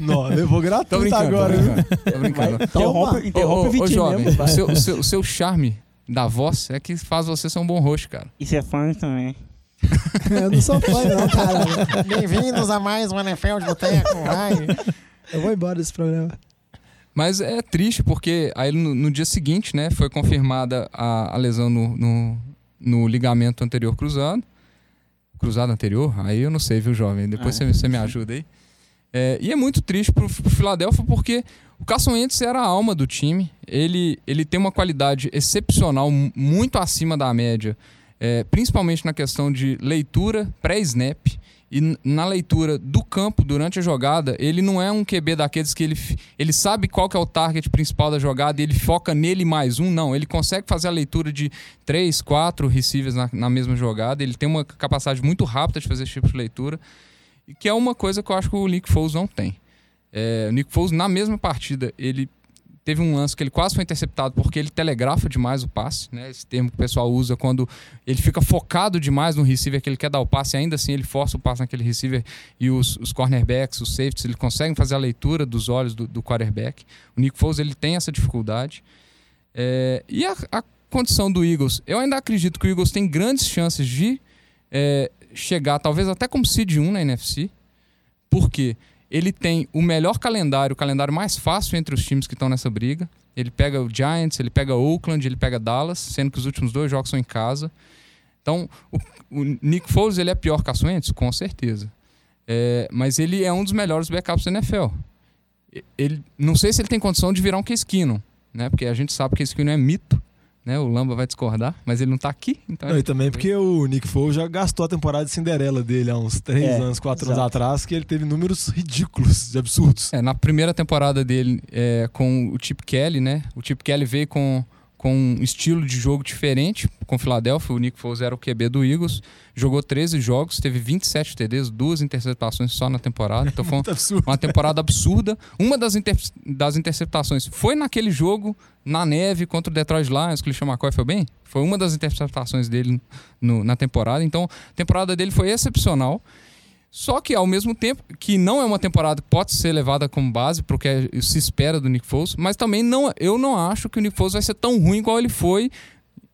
Não, levou Tô gratuito agora, tô viu? brincando. Tô brincando. Interrompe, interrompe Ô, ô, o ô, Vitinho jovem, mesmo. o vai. seu, o, seu, o seu charme da voz é que faz você ser um bom host, cara. Isso é fã também. Eu não sou fã, não, cara. Bem-vindos a mais um NFL de Boteco. Eu vou embora desse programa. Mas é triste porque aí no, no dia seguinte, né, foi confirmada a, a lesão no, no, no ligamento anterior cruzado. Cruzado anterior? Aí eu não sei, viu, jovem? Depois Ah, você, você me ajuda aí. É, e é muito triste pro, pro Philadelphia porque O Carson Wentz era a alma do time. Ele, ele tem uma qualidade excepcional, mu- muito acima da média, é, principalmente na questão de leitura pré-snap. E na leitura do campo durante a jogada, ele não é um QB daqueles que ele, ele sabe qual que é o target principal da jogada e ele foca nele mais um. Não, ele consegue fazer a leitura de três, quatro receivers na, na mesma jogada. Ele tem uma capacidade muito rápida de fazer esse tipo de leitura. Que é uma coisa que eu acho que o Nick Foles não tem. É, o Nick Foles, na mesma partida, ele teve um lance que ele quase foi interceptado porque ele telegrafa demais o passe, né? Esse termo que o pessoal usa quando ele fica focado demais no receiver que ele quer dar o passe, ainda assim ele força o passe naquele receiver e os, os cornerbacks, os safeties, eles conseguem fazer a leitura dos olhos do, do quarterback. O Nick Foles, ele tem essa dificuldade. É, e a, a condição do Eagles, eu ainda acredito que o Eagles tem grandes chances de é, chegar, talvez até como seed 1 na NFC, porque ele tem o melhor calendário, o calendário mais fácil entre os times que estão nessa briga. Ele pega o Giants, ele pega Oakland, ele pega Dallas, sendo que os últimos dois jogos são em casa. Então, o, o Nick Foles ele é pior que a Wentz? Com certeza. É, mas ele é um dos melhores backups da NFL. Ele, não sei se ele tem condição de virar um Case Keenum, né? Porque a gente sabe que Case Keenum é mito, né? O Lamba vai discordar, mas ele não tá aqui, então... Não, e também porque o Nick Foles já gastou a temporada de Cinderela dele há uns 3 É, anos, 4 anos atrás, que ele teve números ridículos, de absurdos. É, na primeira temporada dele é, com o Chip Kelly, né? O Chip Kelly veio com, com um estilo de jogo diferente com o Philadelphia. O Nick Foles era o QB do Eagles. Jogou 13 jogos, teve 27 TDs, duas interceptações só na temporada. Então foi um- absurdo. uma temporada absurda. Uma das, inter- das interceptações foi naquele jogo, na neve, contra o Detroit Lions, que o Christian McCoy foi bem. Foi uma das interceptações dele no- na temporada. Então, a temporada dele foi excepcional. Só que, ao mesmo tempo, que não é uma temporada que pode ser levada como base para o que é- se espera do Nick Foles, mas também não, eu não acho que o Nick Foles vai ser tão ruim igual ele foi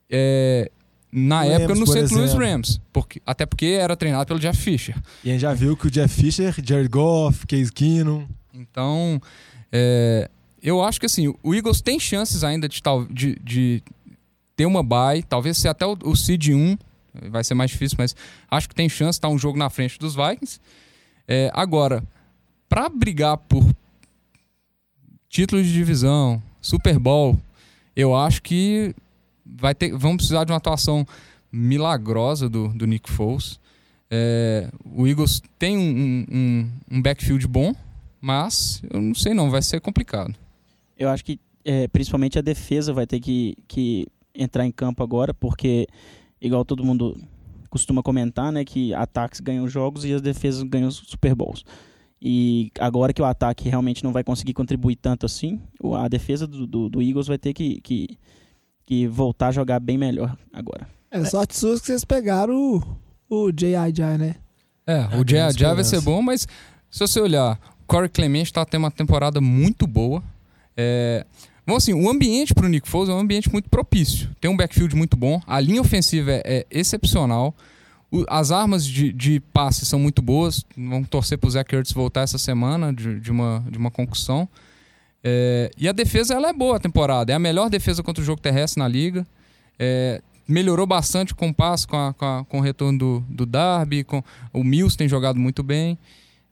é, na Rams, época no St. Louis. Rams. Porque, até porque era treinado pelo Jeff Fisher. E a gente já viu que o Jeff Fisher, Jared Goff, Case Keenum... Então, é, eu acho que assim, o Eagles tem chances ainda de, de, de ter uma bye, talvez ser até o, o seed 1, vai ser mais difícil, mas acho que tem chance de estar um jogo na frente dos Vikings. É, agora, para brigar por título de divisão, Super Bowl, eu acho que vai ter, vamos precisar de uma atuação milagrosa do, do Nick Foles. É, o Eagles tem um, um, um backfield bom, mas eu não sei não, vai ser complicado. Eu acho que é, principalmente a defesa vai ter que, que entrar em campo agora, porque, igual todo mundo costuma comentar, né, que ataques ganham jogos e as defesas ganham os Super Bowls. E agora que o ataque realmente não vai conseguir contribuir tanto assim, a defesa do, do, do Eagles vai ter que, que, que voltar a jogar bem melhor agora. É sorte sua que vocês pegaram o, o J.I.J., né? É, É, o Jay esperança. vai ser bom, mas se você olhar, o Corey Clemente está tendo uma temporada muito boa. É, bom, assim, o ambiente para o Nick Foles é um ambiente muito propício. Tem um backfield muito bom, a linha ofensiva é, é excepcional. O- as armas de, de passe são muito boas. Vamos torcer para o Zach Ertz voltar essa semana de, de uma, de uma concussão. É, e a defesa ela é boa a temporada. É a melhor defesa contra o jogo terrestre na liga. É, melhorou bastante com o passe, com, a- com, a- com o retorno do, do Darby. Com, o Mills tem jogado muito bem.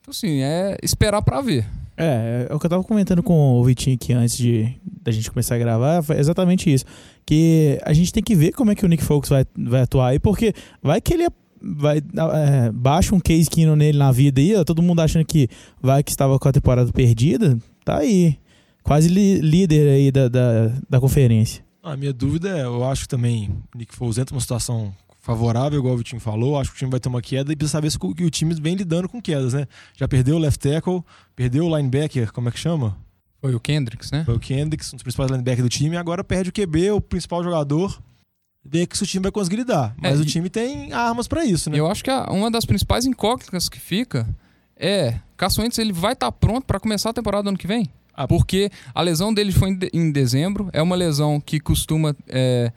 Então, assim, é esperar para ver. É, é o que eu tava comentando com o Vitinho aqui antes de da gente começar a gravar, foi exatamente isso. Que a gente tem que ver como é que o Nick Fox vai, vai atuar aí, porque vai que ele vai é, baixa um case Keenum nele na vida aí, ó, todo mundo achando que vai que estava com a temporada perdida, tá aí. Quase li- líder aí da, da, da conferência. A minha dúvida é, eu acho que também o Nick Foles entra numa situação favorável, igual o Vitinho falou. Acho que o time vai ter uma queda e precisa saber se o, que o time vem lidando com quedas, né? Já perdeu o left tackle, perdeu o linebacker, como é que chama? Foi o Kendricks, né? Foi o Kendricks, um dos principais linebackers do time, e agora perde o QB, o principal jogador. Ver que se o time vai conseguir lidar. Mas É, o time tem armas pra isso, né? Eu acho que a- uma das principais incógnitas que fica é Carson Wentz ele vai estar pronto para começar a temporada do ano que vem? Ah. Porque a lesão dele foi em, de- em dezembro, é uma lesão que costuma é,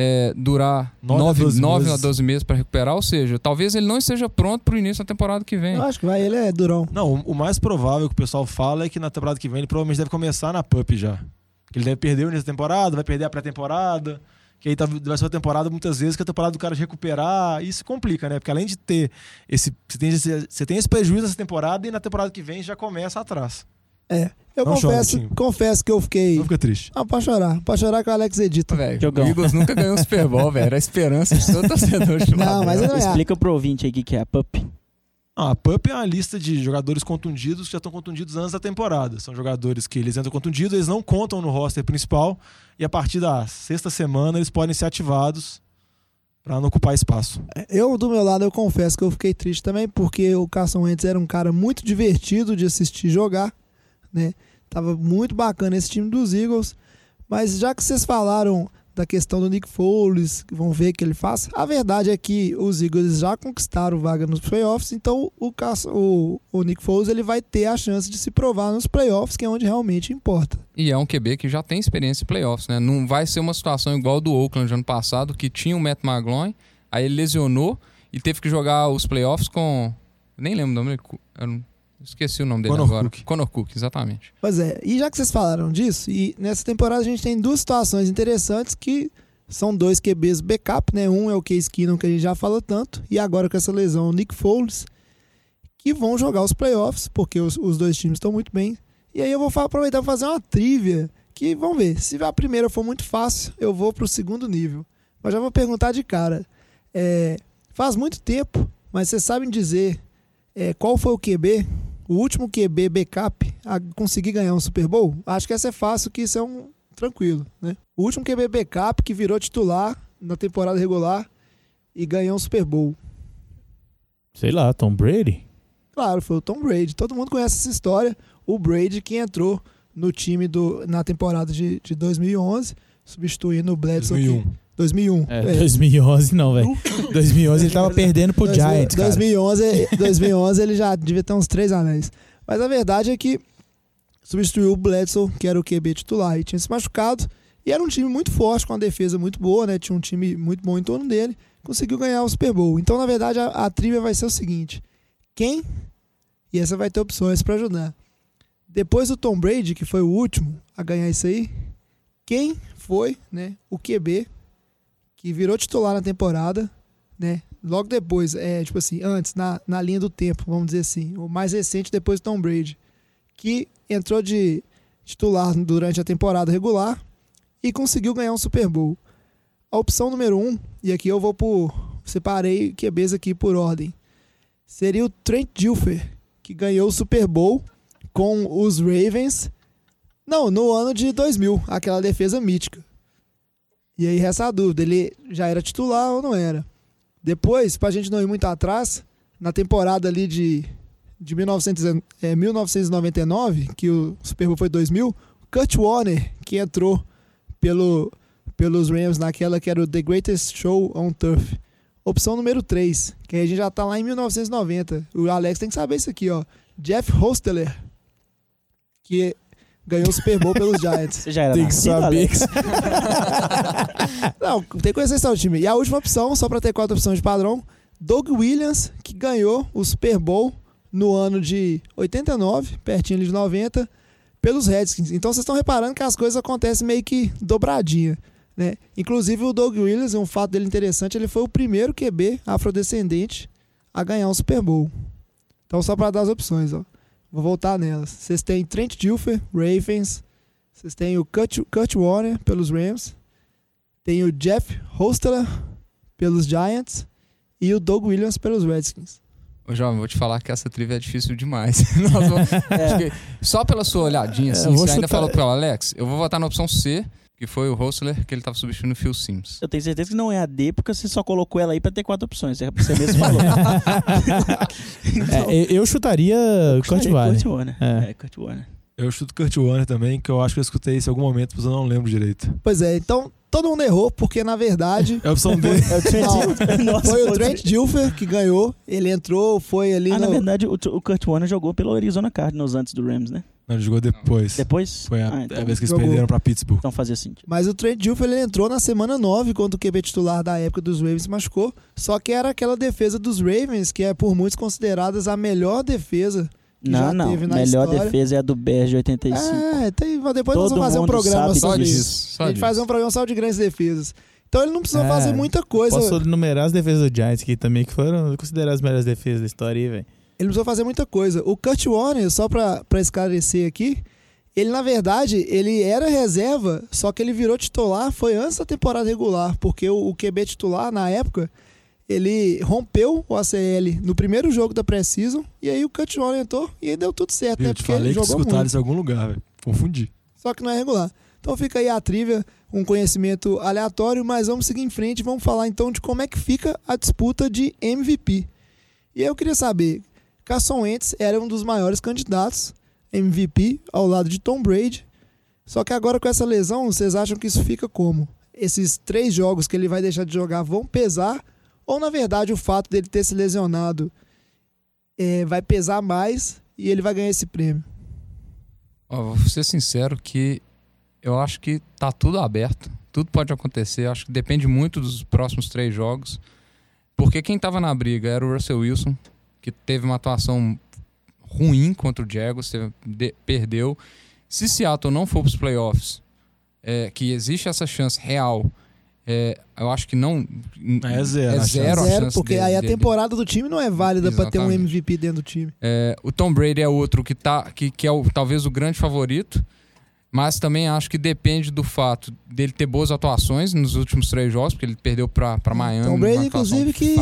é, durar Nove a 9 12 a meses. 12 meses para recuperar, ou seja, talvez ele não esteja pronto para o início da temporada que vem. Eu acho que vai, ele é durão. Não, o- o mais provável que o pessoal fala é que na temporada que vem ele provavelmente deve começar na PUP já. Que ele deve perder o início da temporada, vai perder a pré-temporada. Que aí tá- vai ser uma temporada muitas vezes que é a temporada do cara de recuperar. E isso complica, né? Porque além de ter esse. Você tem esse, você tem esse prejuízo nessa temporada e na temporada que vem já começa atrás. Eu Não chora, confesso, Tim. confesso que eu fiquei. Não fica triste. Ah, pode chorar. Pode chorar que o Alex edita. Velho, o Eagles nunca ganhou um Super Bowl, velho. Era a esperança de todo torcedor de Não, mas não é. Explica pro ouvinte aí o que que é a PUP. Ah, a PUP é uma lista de jogadores contundidos que já estão contundidos antes da temporada. São jogadores que eles entram contundidos, eles não contam no roster principal e a partir da sexta semana eles podem ser ativados para não ocupar espaço. Eu, do meu lado, eu confesso que eu fiquei triste também, porque o Carson Wentz era um cara muito divertido de assistir jogar, né? Tava muito bacana esse time dos Eagles. Mas já que vocês falaram da questão do Nick Foles, vão ver o que ele faz, a verdade é que os Eagles já conquistaram vaga nos playoffs, então o, o, o Nick Foles ele vai ter a chance de se provar nos playoffs, que é onde realmente importa. E é um QB que já tem experiência em playoffs, né? Não vai ser uma situação igual do Oakland ano passado, que tinha o Matt McGloin, aí ele lesionou e teve que jogar os playoffs com. Nem lembro o nome eu não- Esqueci o nome dele Connor agora. Cook. Conor Cook, exatamente. Pois é, e já que vocês falaram disso, e nessa temporada a gente tem duas situações interessantes que são dois QBs backup, né? Um é o Case Keenum, que a gente já fala tanto, e agora com essa lesão o Nick Foles, que vão jogar os playoffs, porque os, os dois times estão muito bem. E aí eu vou aproveitar para fazer uma trivia, que vamos ver, se a primeira for muito fácil, eu vou pro segundo nível. Mas já vou perguntar de cara. É, faz muito tempo, mas vocês sabem dizer é, qual foi o QB o último QB backup a conseguir ganhar um Super Bowl? Acho que essa é fácil, que isso é um tranquilo, né? O último QB backup que virou titular na temporada regular e ganhou um Super Bowl. Sei lá, Tom Brady? Claro, foi o Tom Brady. Todo mundo conhece essa história. O Brady que entrou no time do, na temporada de, de 2011, substituindo o Bledsoe. 2001. Que, 2001. É, é. 2011 não, velho. 2011 ele tava perdendo pro Dois- Giants, cara. 2011, 2011 ele já devia ter uns três anéis. Mas a verdade é que substituiu o Bledsoe, que era o QB titular, e tinha se machucado. E era um time muito forte, com uma defesa muito boa, né? Tinha um time muito bom em torno dele. Conseguiu ganhar o Super Bowl. Então, na verdade, a, a trivia vai ser o seguinte: quem? E essa vai ter opções para ajudar. Depois do Tom Brady, que foi o último a ganhar isso aí, quem foi, né? O QB que virou titular na temporada, né? Logo depois, é, tipo assim, antes, na, na linha do tempo, vamos dizer assim, o mais recente depois do Tom Brady, que entrou de titular durante a temporada regular e conseguiu ganhar um Super Bowl. A opção número um, e aqui eu vou por. Separei QBs aqui por ordem. Seria o Trent Dilfer, que ganhou o Super Bowl com os Ravens. Não, no ano de 2000, aquela defesa mítica. E aí resta a dúvida, ele já era titular ou não era? Depois, pra gente não ir muito atrás, na temporada ali de, de 1900, é, 1999, que o Super Bowl foi 2000, Kurt Warner, que entrou pelo, pelos Rams naquela que era o The Greatest Show on Turf. Opção número 3, que a gente já tá lá em 1990. O Alex tem que saber isso aqui, ó. Jeff Hosteler, que ganhou o Super Bowl pelos Giants. Você já era Tem que saber? Não, tem que conhecer esse tal time. E a última opção, só pra ter quatro opções de padrão, Doug Williams, que ganhou o Super Bowl no ano de 89, pertinho ali de 90, pelos Redskins. Então vocês estão reparando que as coisas acontecem meio que dobradinha. Né? Inclusive o Doug Williams, um fato dele interessante, ele foi o primeiro QB afrodescendente a ganhar um Super Bowl. Então só para dar as opções, ó. Vou voltar nelas. Vocês têm Trent Dilfer, Ravens. Vocês têm o Kurt, Kurt Warner pelos Rams. Tem o Jeff Hosteler pelos Giants e o Doug Williams pelos Redskins. Ô, jovem, vou te falar que essa trivia é difícil demais. Vamos- que só pela sua olhadinha, assim, É, eu vou você ainda chutar- falou pro Alex, eu vou votar na opção C, que foi o Hostler, que ele tava substituindo o Phil Sims. Eu tenho certeza que não é a D, porque você só colocou ela aí pra ter quatro opções. é Você mesmo falou. É, eu- eu chutaria Kurt Kurt Warner. Warner. É. É, Kurt Warner. Eu chuto Kurt Warner também, que eu acho que eu escutei isso em algum momento, mas eu não lembro direito. Pois é, então todo mundo errou, porque na verdade É a opção D. É Não, foi o Trent Dilfer que ganhou. Ele entrou, foi ali Ah, na no. verdade, o, o Kurt Warner jogou pelo Arizona Cardinals antes do Rams, né? Não, ele jogou depois. Depois? Foi a, Ah, a então, vez que eles jogou. perderam pra Pittsburgh. então fazia sentido. Mas o Trent Dilfer ele entrou na semana 9, quando o QB titular da época dos Ravens se machucou. Só que era aquela defesa dos Ravens, que é por muitos consideradas a melhor defesa. que Não, já não. teve na Melhor história. defesa é a do Bears de 85. É, tem, depois nós Todo vamos fazer um programa sobre Só isso. disso, só a gente disso. faz um programa só de grandes defesas. Então ele não precisou É, fazer muita coisa. Posso enumerar as defesas do Giants aqui também, que foram consideradas as melhores defesas da história aí, velho. Ele precisou fazer muita coisa. O Kurt Warner, só pra, pra esclarecer aqui, ele na verdade, ele era reserva, só que ele virou titular, foi antes da temporada regular, porque o, o QB titular, na época, ele rompeu o ACL no primeiro jogo da pré-season, e aí o Kurt Warner entrou, e aí deu tudo certo, né? Eu te Porque ele falei que jogou escutaram muito. isso em algum lugar, velho. Confundi. Só que não é regular. Então fica aí a trivia, um conhecimento aleatório, mas vamos seguir em frente e vamos falar então de como é que fica a disputa de MVP. E aí eu queria saber, Carson Wentz era um dos maiores candidatos MVP ao lado de Tom Brady. Só que agora com essa lesão, vocês acham que isso fica como? Esses três jogos que ele vai deixar de jogar vão pesar? Ou na verdade o fato dele ter se lesionado eh, vai pesar mais e ele vai ganhar esse prêmio? Ó, vou ser sincero que eu acho que tá tudo aberto. Tudo pode acontecer. Acho que depende muito dos próximos três jogos. Porque quem tava na briga era o Russell Wilson, que teve uma atuação ruim contra o Jaguars, perdeu. Se Seattle não for para os playoffs, é, que existe essa chance real, é, eu acho que não. É zero É a zero, a Zero, porque dele- aí a dele. temporada do time não é válida pra ter um. MVP dentro do time. É, o Tom Brady é outro que, tá, que, que é o, talvez o grande favorito, mas também acho que depende do fato dele ter boas atuações nos últimos três jogos, porque ele perdeu para Miami. Tom Brady, inclusive, que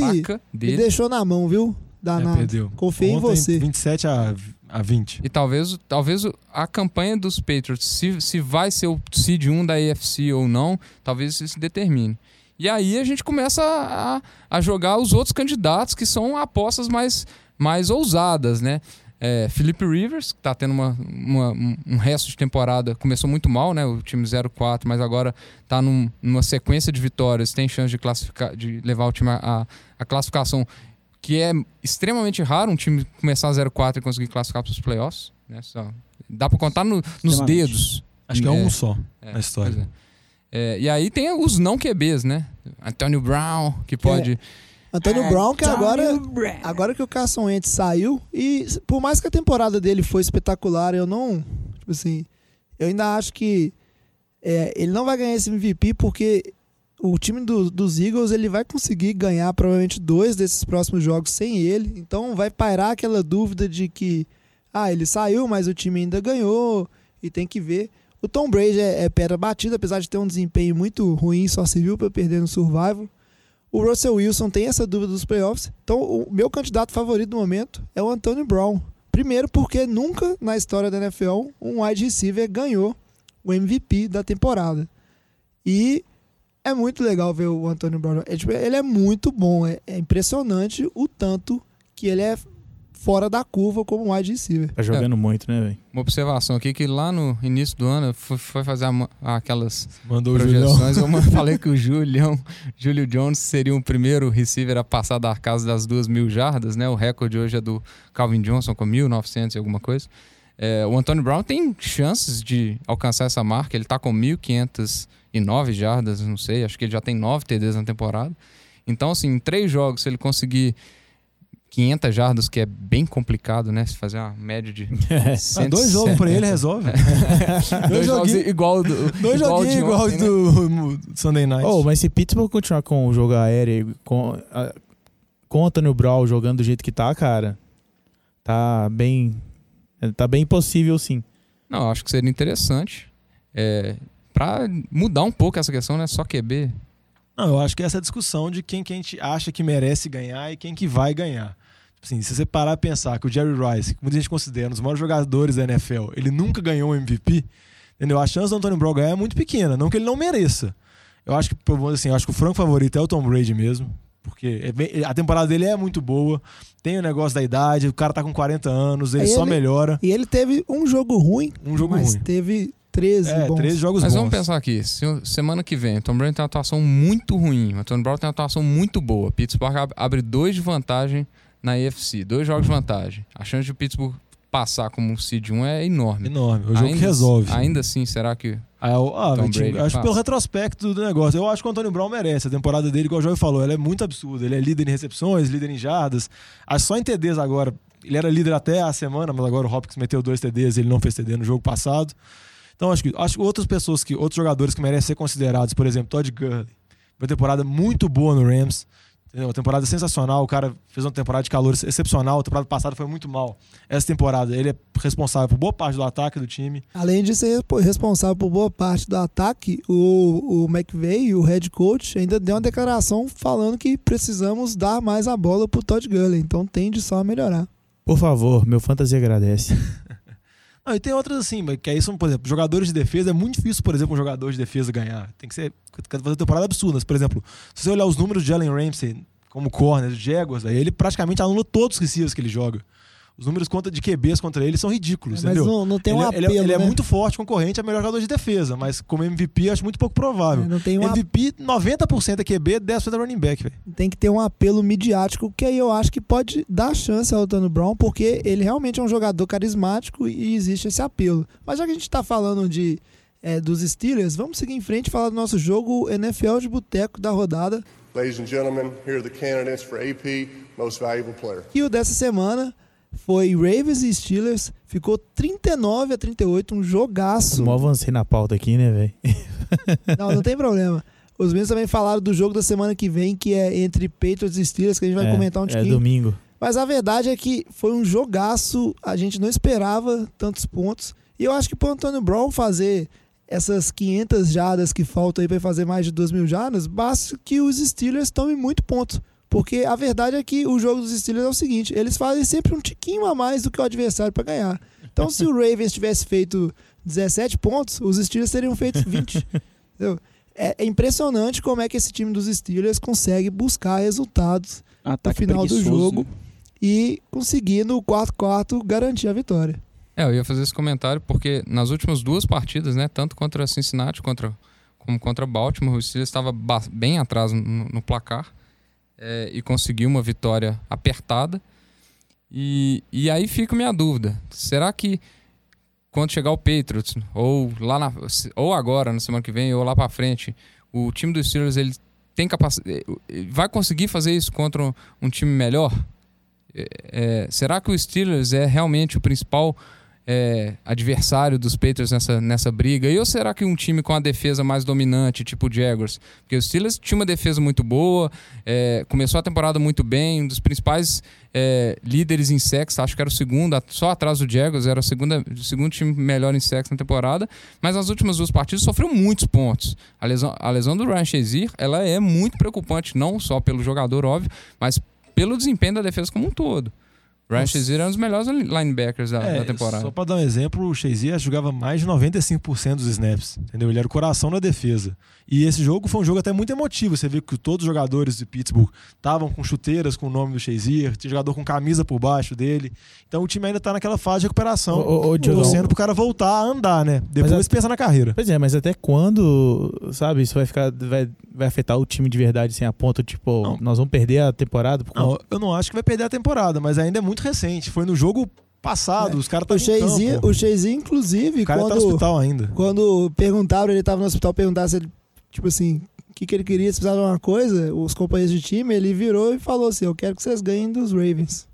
dele. deixou na mão, viu? É, Danado. perdeu. Confio em Ontem, você. 27 a, a 20. E talvez, talvez a campanha dos Patriots, se, se vai ser o seed 1 da AFC ou não, talvez isso se determine. E aí a gente começa a, a jogar os outros candidatos que são apostas mais, mais ousadas, né? É, Felipe Rivers, que tá tendo uma, uma- um- resto de temporada, começou muito mal, né? O time 0-4, mas agora tá num- numa sequência de vitórias, tem chance de classificar, de levar o time a, a classificação, que é extremamente raro um time começar 0-4 e conseguir classificar para os playoffs. Né? Só- dá para contar no- nos dedos. Acho que é, É, um só É, na história. é. É, e aí tem os não QBs, né? Antônio Brown, que pode. Antônio Brown, que agora, agora que o Carson Wentz saiu, e por mais que a temporada dele foi espetacular, eu não. Tipo assim, eu ainda acho que é, ele não vai ganhar esse MVP porque o time do- dos Eagles ele vai conseguir ganhar provavelmente dois desses próximos jogos sem ele. Então vai pairar aquela dúvida de que ah, ele saiu, mas o time ainda ganhou e tem que ver. O Tom Brady é, é pedra batida, apesar de ter um desempenho muito ruim, só serviu para perder no Survival. O Russell Wilson tem essa dúvida dos playoffs. Então, o meu candidato favorito do momento é o Antonio Brown. Primeiro, porque nunca na história da NFL um wide receiver ganhou o MVP da temporada. E é muito legal ver o Antonio Brown. É, tipo, ele é muito bom. É, é impressionante o tanto que ele é fora da curva como wide receiver. Tá jogando muito, né, velho? Uma observação aqui que lá no início do ano foi, foi fazer a aquelas Mandou projeções. Eu falei que o Julião, Julio Jones seria o primeiro receiver a passar da casa das duas mil jardas, né? O recorde hoje é do Calvin Johnson com 1.900 e alguma coisa. É, o Antônio Brown tem chances de alcançar essa marca. Ele tá com 1.509 jardas, não sei. Acho que ele já tem 9 TDs na temporada. Então, assim, em três jogos, se ele conseguir 500 jardas, que é bem complicado, né? Se fazer uma média de. Ah, dois jogos pra ele resolve. dois jogos joguinhos- igual do. Dois joguinhos de igual ontem, né? do Sunday Night. Oh, mas se Pittsburgh continuar com o jogo aéreo, com, a, com o Antônio Brown jogando do jeito que tá, cara, tá bem. Tá bem impossível, sim. Não, acho que seria interessante. É, para mudar um pouco essa questão, né? Só QB. Não, eu acho que essa é a discussão de quem que a gente acha que merece ganhar e quem que vai ganhar. Tipo Assim, se você parar a pensar que o Jerry Rice, que muita gente considera um dos maiores jogadores da NFL, ele nunca ganhou um MVP, entendeu? A chance do Antônio Brown ganhar é muito pequena, não que ele não mereça. Eu acho que, assim, eu acho que o franco favorito é o Tom Brady mesmo, porque é bem- a temporada dele é muito boa, tem o negócio da idade, o cara tá com 40 anos, ele Aí só ele- melhora. E ele teve um jogo ruim, Um jogo mas ruim. teve 13 É, bons. 13 jogos Mas bons. vamos pensar aqui. Se, semana que vem, o Tom Brady tem uma atuação muito ruim. O Antônio Brown tem uma atuação muito boa. Pittsburgh ab- abre dois de vantagem na AFC. Dois jogos de vantagem. A chance de o Pittsburgh passar como um seed 1 é enorme. Enorme, o jogo ainda, que resolve. Ainda assim, será que... Ah, eu- ah, Tom time, acho que passa. pelo retrospecto do negócio. Eu acho que o Antônio Brown merece. A temporada dele, igual o Joey falou, ela é muito absurda. Ele é líder em recepções, líder em jardas. Acho que só em TDs agora. Ele era líder até a semana, mas agora o Hopkins meteu dois TDs e ele não fez TD no jogo passado. Então acho que, acho que outras pessoas, que outros jogadores que merecem ser considerados, por exemplo, Todd Gurley. Uma temporada muito boa no Rams. Entendeu? Uma temporada sensacional, o cara fez uma temporada de calor excepcional, a temporada passada foi muito mal. Essa temporada, ele é responsável por boa parte do ataque do time. Além de ser respo- responsável por boa parte do ataque, o, o McVay, o head coach, ainda deu uma declaração falando que precisamos dar mais a bola pro Todd Gurley. Então tende só a melhorar. Por favor, meu fantasy agradece. E tem outras assim, que aí são, por exemplo, jogadores de defesa. É muito difícil, por exemplo, um jogador de defesa ganhar. Tem que ser. Fazer temporada absurdas. Por exemplo, se você olhar os números de Allen Ramsey como corner, de Jaguars, aí ele praticamente anula todos os receivers que ele joga. Os números contra de QBs contra ele são ridículos, Mas entendeu? não, não tem um ele, é- apelo, ele é- ele é né? muito forte, concorrente, é melhor jogador de defesa, mas como MVP acho muito pouco provável. É, não tem um ap- MVP, 90% é QB, 10% é running back, velho. tem que ter um apelo midiático, que aí eu acho que pode dar chance ao Antônio Brown, porque ele realmente é um jogador carismático e existe esse apelo. Mas já que a gente tá falando de é, dos Steelers, vamos seguir em frente e falar do nosso jogo NFL de boteco da rodada. Ladies and gentlemen, here are the candidates for AP Most Valuable Player. E o dessa semana foi Ravens e Steelers, ficou 39 a 38, um jogaço. Mó avancei na pauta aqui, né, velho? Não, não tem problema. Os meninos também falaram do jogo da semana que vem, que é entre Patriots e Steelers, que a gente vai É, comentar um É tiquinho. domingo. Mas a verdade é que foi um jogaço, a gente não esperava tantos pontos. E eu acho que pro Antônio Brown fazer essas 500 jardas que faltam aí para fazer mais de 2 mil jardas, basta que os Steelers tomem muito ponto. Porque a verdade é que o jogo dos Steelers é o seguinte: eles fazem sempre um tiquinho a mais do que o adversário para ganhar. Então, se o Ravens tivesse feito 17 pontos, os Steelers teriam feito 20. entendeu? É, é impressionante como é que esse time dos Steelers consegue buscar resultados no Ataque final do jogo né? e conseguir no quarto quarto garantir a vitória. É, eu ia fazer esse comentário porque nas últimas duas partidas, né, tanto contra Cincinnati contra, como contra Baltimore, o Steelers estava bem atrás no, no placar é, e conseguiu uma vitória apertada. E, e aí fica minha dúvida: será que quando chegar o Patriots ou lá na, ou agora na semana que vem ou lá para frente, o time dos Steelers ele tem capacidade, vai conseguir fazer isso contra um, um time melhor? É, é, será que o Steelers é realmente o principal é, adversário dos Patriots nessa, nessa briga? E ou será que um time com a defesa mais dominante, tipo o Jaguars? Porque o Steelers tinha uma defesa muito boa, é, começou a temporada muito bem, um dos principais é, líderes em sacks, acho que era o segundo, só atrás do Jaguars, era o, segunda, o segundo time melhor em sacks na temporada, mas nas últimas duas partidas sofreu muitos pontos. A lesão, a lesão do Ryan Shazier, ela é muito preocupante, não só pelo jogador, óbvio, mas pelo desempenho da defesa como um todo. Ryan. Shazier era um dos melhores linebackers da, É, da temporada. Só pra dar um exemplo, o Shazier jogava mais de 95% dos snaps, entendeu? Ele era o coração da defesa. E esse jogo foi um jogo até muito emotivo. Você vê que todos os jogadores de Pittsburgh estavam com chuteiras com o nome do Shazier, tinha jogador com camisa por baixo dele. Então o time ainda tá naquela fase de recuperação, Ô, ô, torcendo pro cara voltar a andar, né? Depois Mas a- pensa na carreira. Pois é, mas até quando, sabe, isso vai ficar. Vai, vai afetar o time de verdade sem a ponto, tipo, Não. nós vamos perder a temporada? Por Não, eu não acho que vai perder a temporada, mas ainda é muito recente. Foi no jogo passado, os caras campo. o Shazier, inclusive, O cara tá no quando, hospital ainda. quando perguntaram, ele tava no hospital, perguntaram se ele, tipo assim, o que, que ele queria, se precisava de uma coisa, os companheiros de time, ele virou e falou assim: Eu quero que vocês ganhem dos Ravens.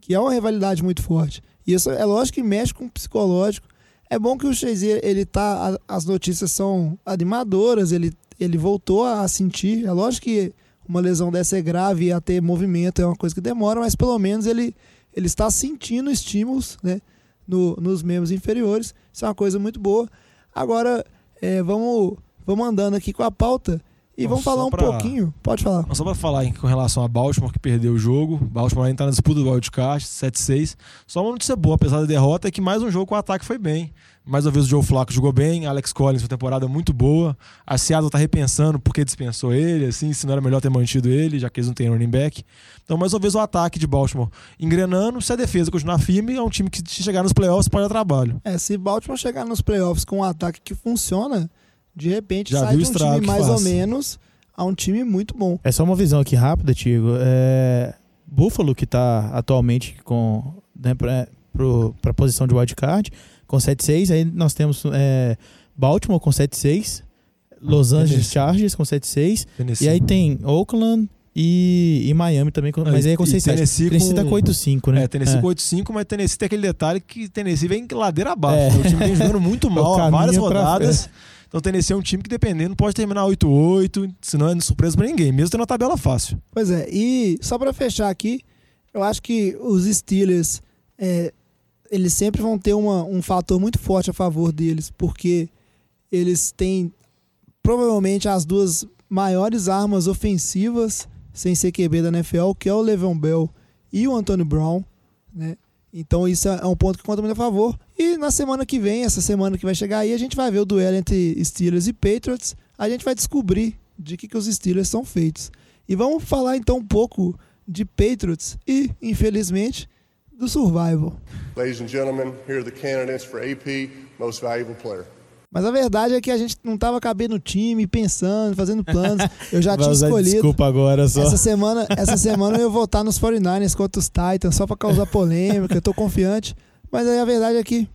Que é uma rivalidade muito forte. E isso é lógico que mexe com o psicológico. É bom que o Shazier, ele tá. As notícias são animadoras, ele, ele voltou a sentir. É lógico que uma lesão dessa é grave e a ter movimento é uma coisa que demora, mas pelo menos ele, ele está sentindo estímulos, né? no- nos membros inferiores. Isso é uma coisa muito boa. Agora, é, vamos, vamos andando aqui com a pauta e vamos falar um pra- pouquinho. Pode falar. Mas Só pra falar com relação a Baltimore, que perdeu o jogo. Baltimore ainda tá na disputa do wildcard, 7-6. Só uma notícia boa, apesar da derrota, é que mais um jogo com o ataque foi bem. Mais uma vez o Joe Flacco jogou bem, Alex Collins uma temporada muito boa. A Seattle tá repensando porque dispensou ele, assim, se não era melhor ter mantido ele, já que eles não têm running back. Então, mais uma vez o ataque de Baltimore engrenando. Se a defesa continuar firme, é um time que se chegar nos playoffs pode dar trabalho. É, se Baltimore chegar nos playoffs com um ataque que funciona, de repente Já sai viu de um estrago time mais faz. ou menos a um time muito bom. É só uma visão aqui rápida, Tigo. É... Buffalo, que tá atualmente com né, pra, pro, pra posição de wildcard, com 7-6. Aí nós temos é, Baltimore com 7-6, Los Angeles. Chargers com 7-6. Tennessee. E aí tem Oakland e, e Miami também, com, Ah, mas aí é com e 6 Tennessee Tennessee tá com- com 8-5, né? É, Tennessee com 8-5, mas Tennessee tem aquele detalhe que Tennessee vem ladeira abaixo. É. né? O time vem jogando muito mal há caminho várias pra rodadas. Então o Tennessee é um time que, dependendo, pode terminar 8-8, se não é surpresa pra ninguém, mesmo tendo uma tabela fácil. Pois é, e só pra fechar aqui, eu acho que os Steelers, é, eles sempre vão ter uma, um fator muito forte a favor deles, porque eles têm provavelmente as duas maiores armas ofensivas sem ser QB da NFL, que é o Le'Veon Bell e o Antônio Brown, né? Então isso é um ponto que conta muito a favor. E na semana que vem, essa semana que vai chegar aí, a gente vai ver o duelo entre Steelers e Patriots. A gente vai descobrir de que, que os Steelers são feitos. E vamos falar então um pouco de Patriots e, infelizmente, do Survival. Ladies and gentlemen, here are the candidates for AP Most Valuable Player. Mas a verdade é que a gente não tava cabendo no time, pensando, fazendo planos. Eu já tinha escolhido. desculpa agora só. Essa semana, essa semana eu ia votar nos 49ers contra os Titans, só pra causar polêmica. Eu tô confiante. Mas aí a verdade é que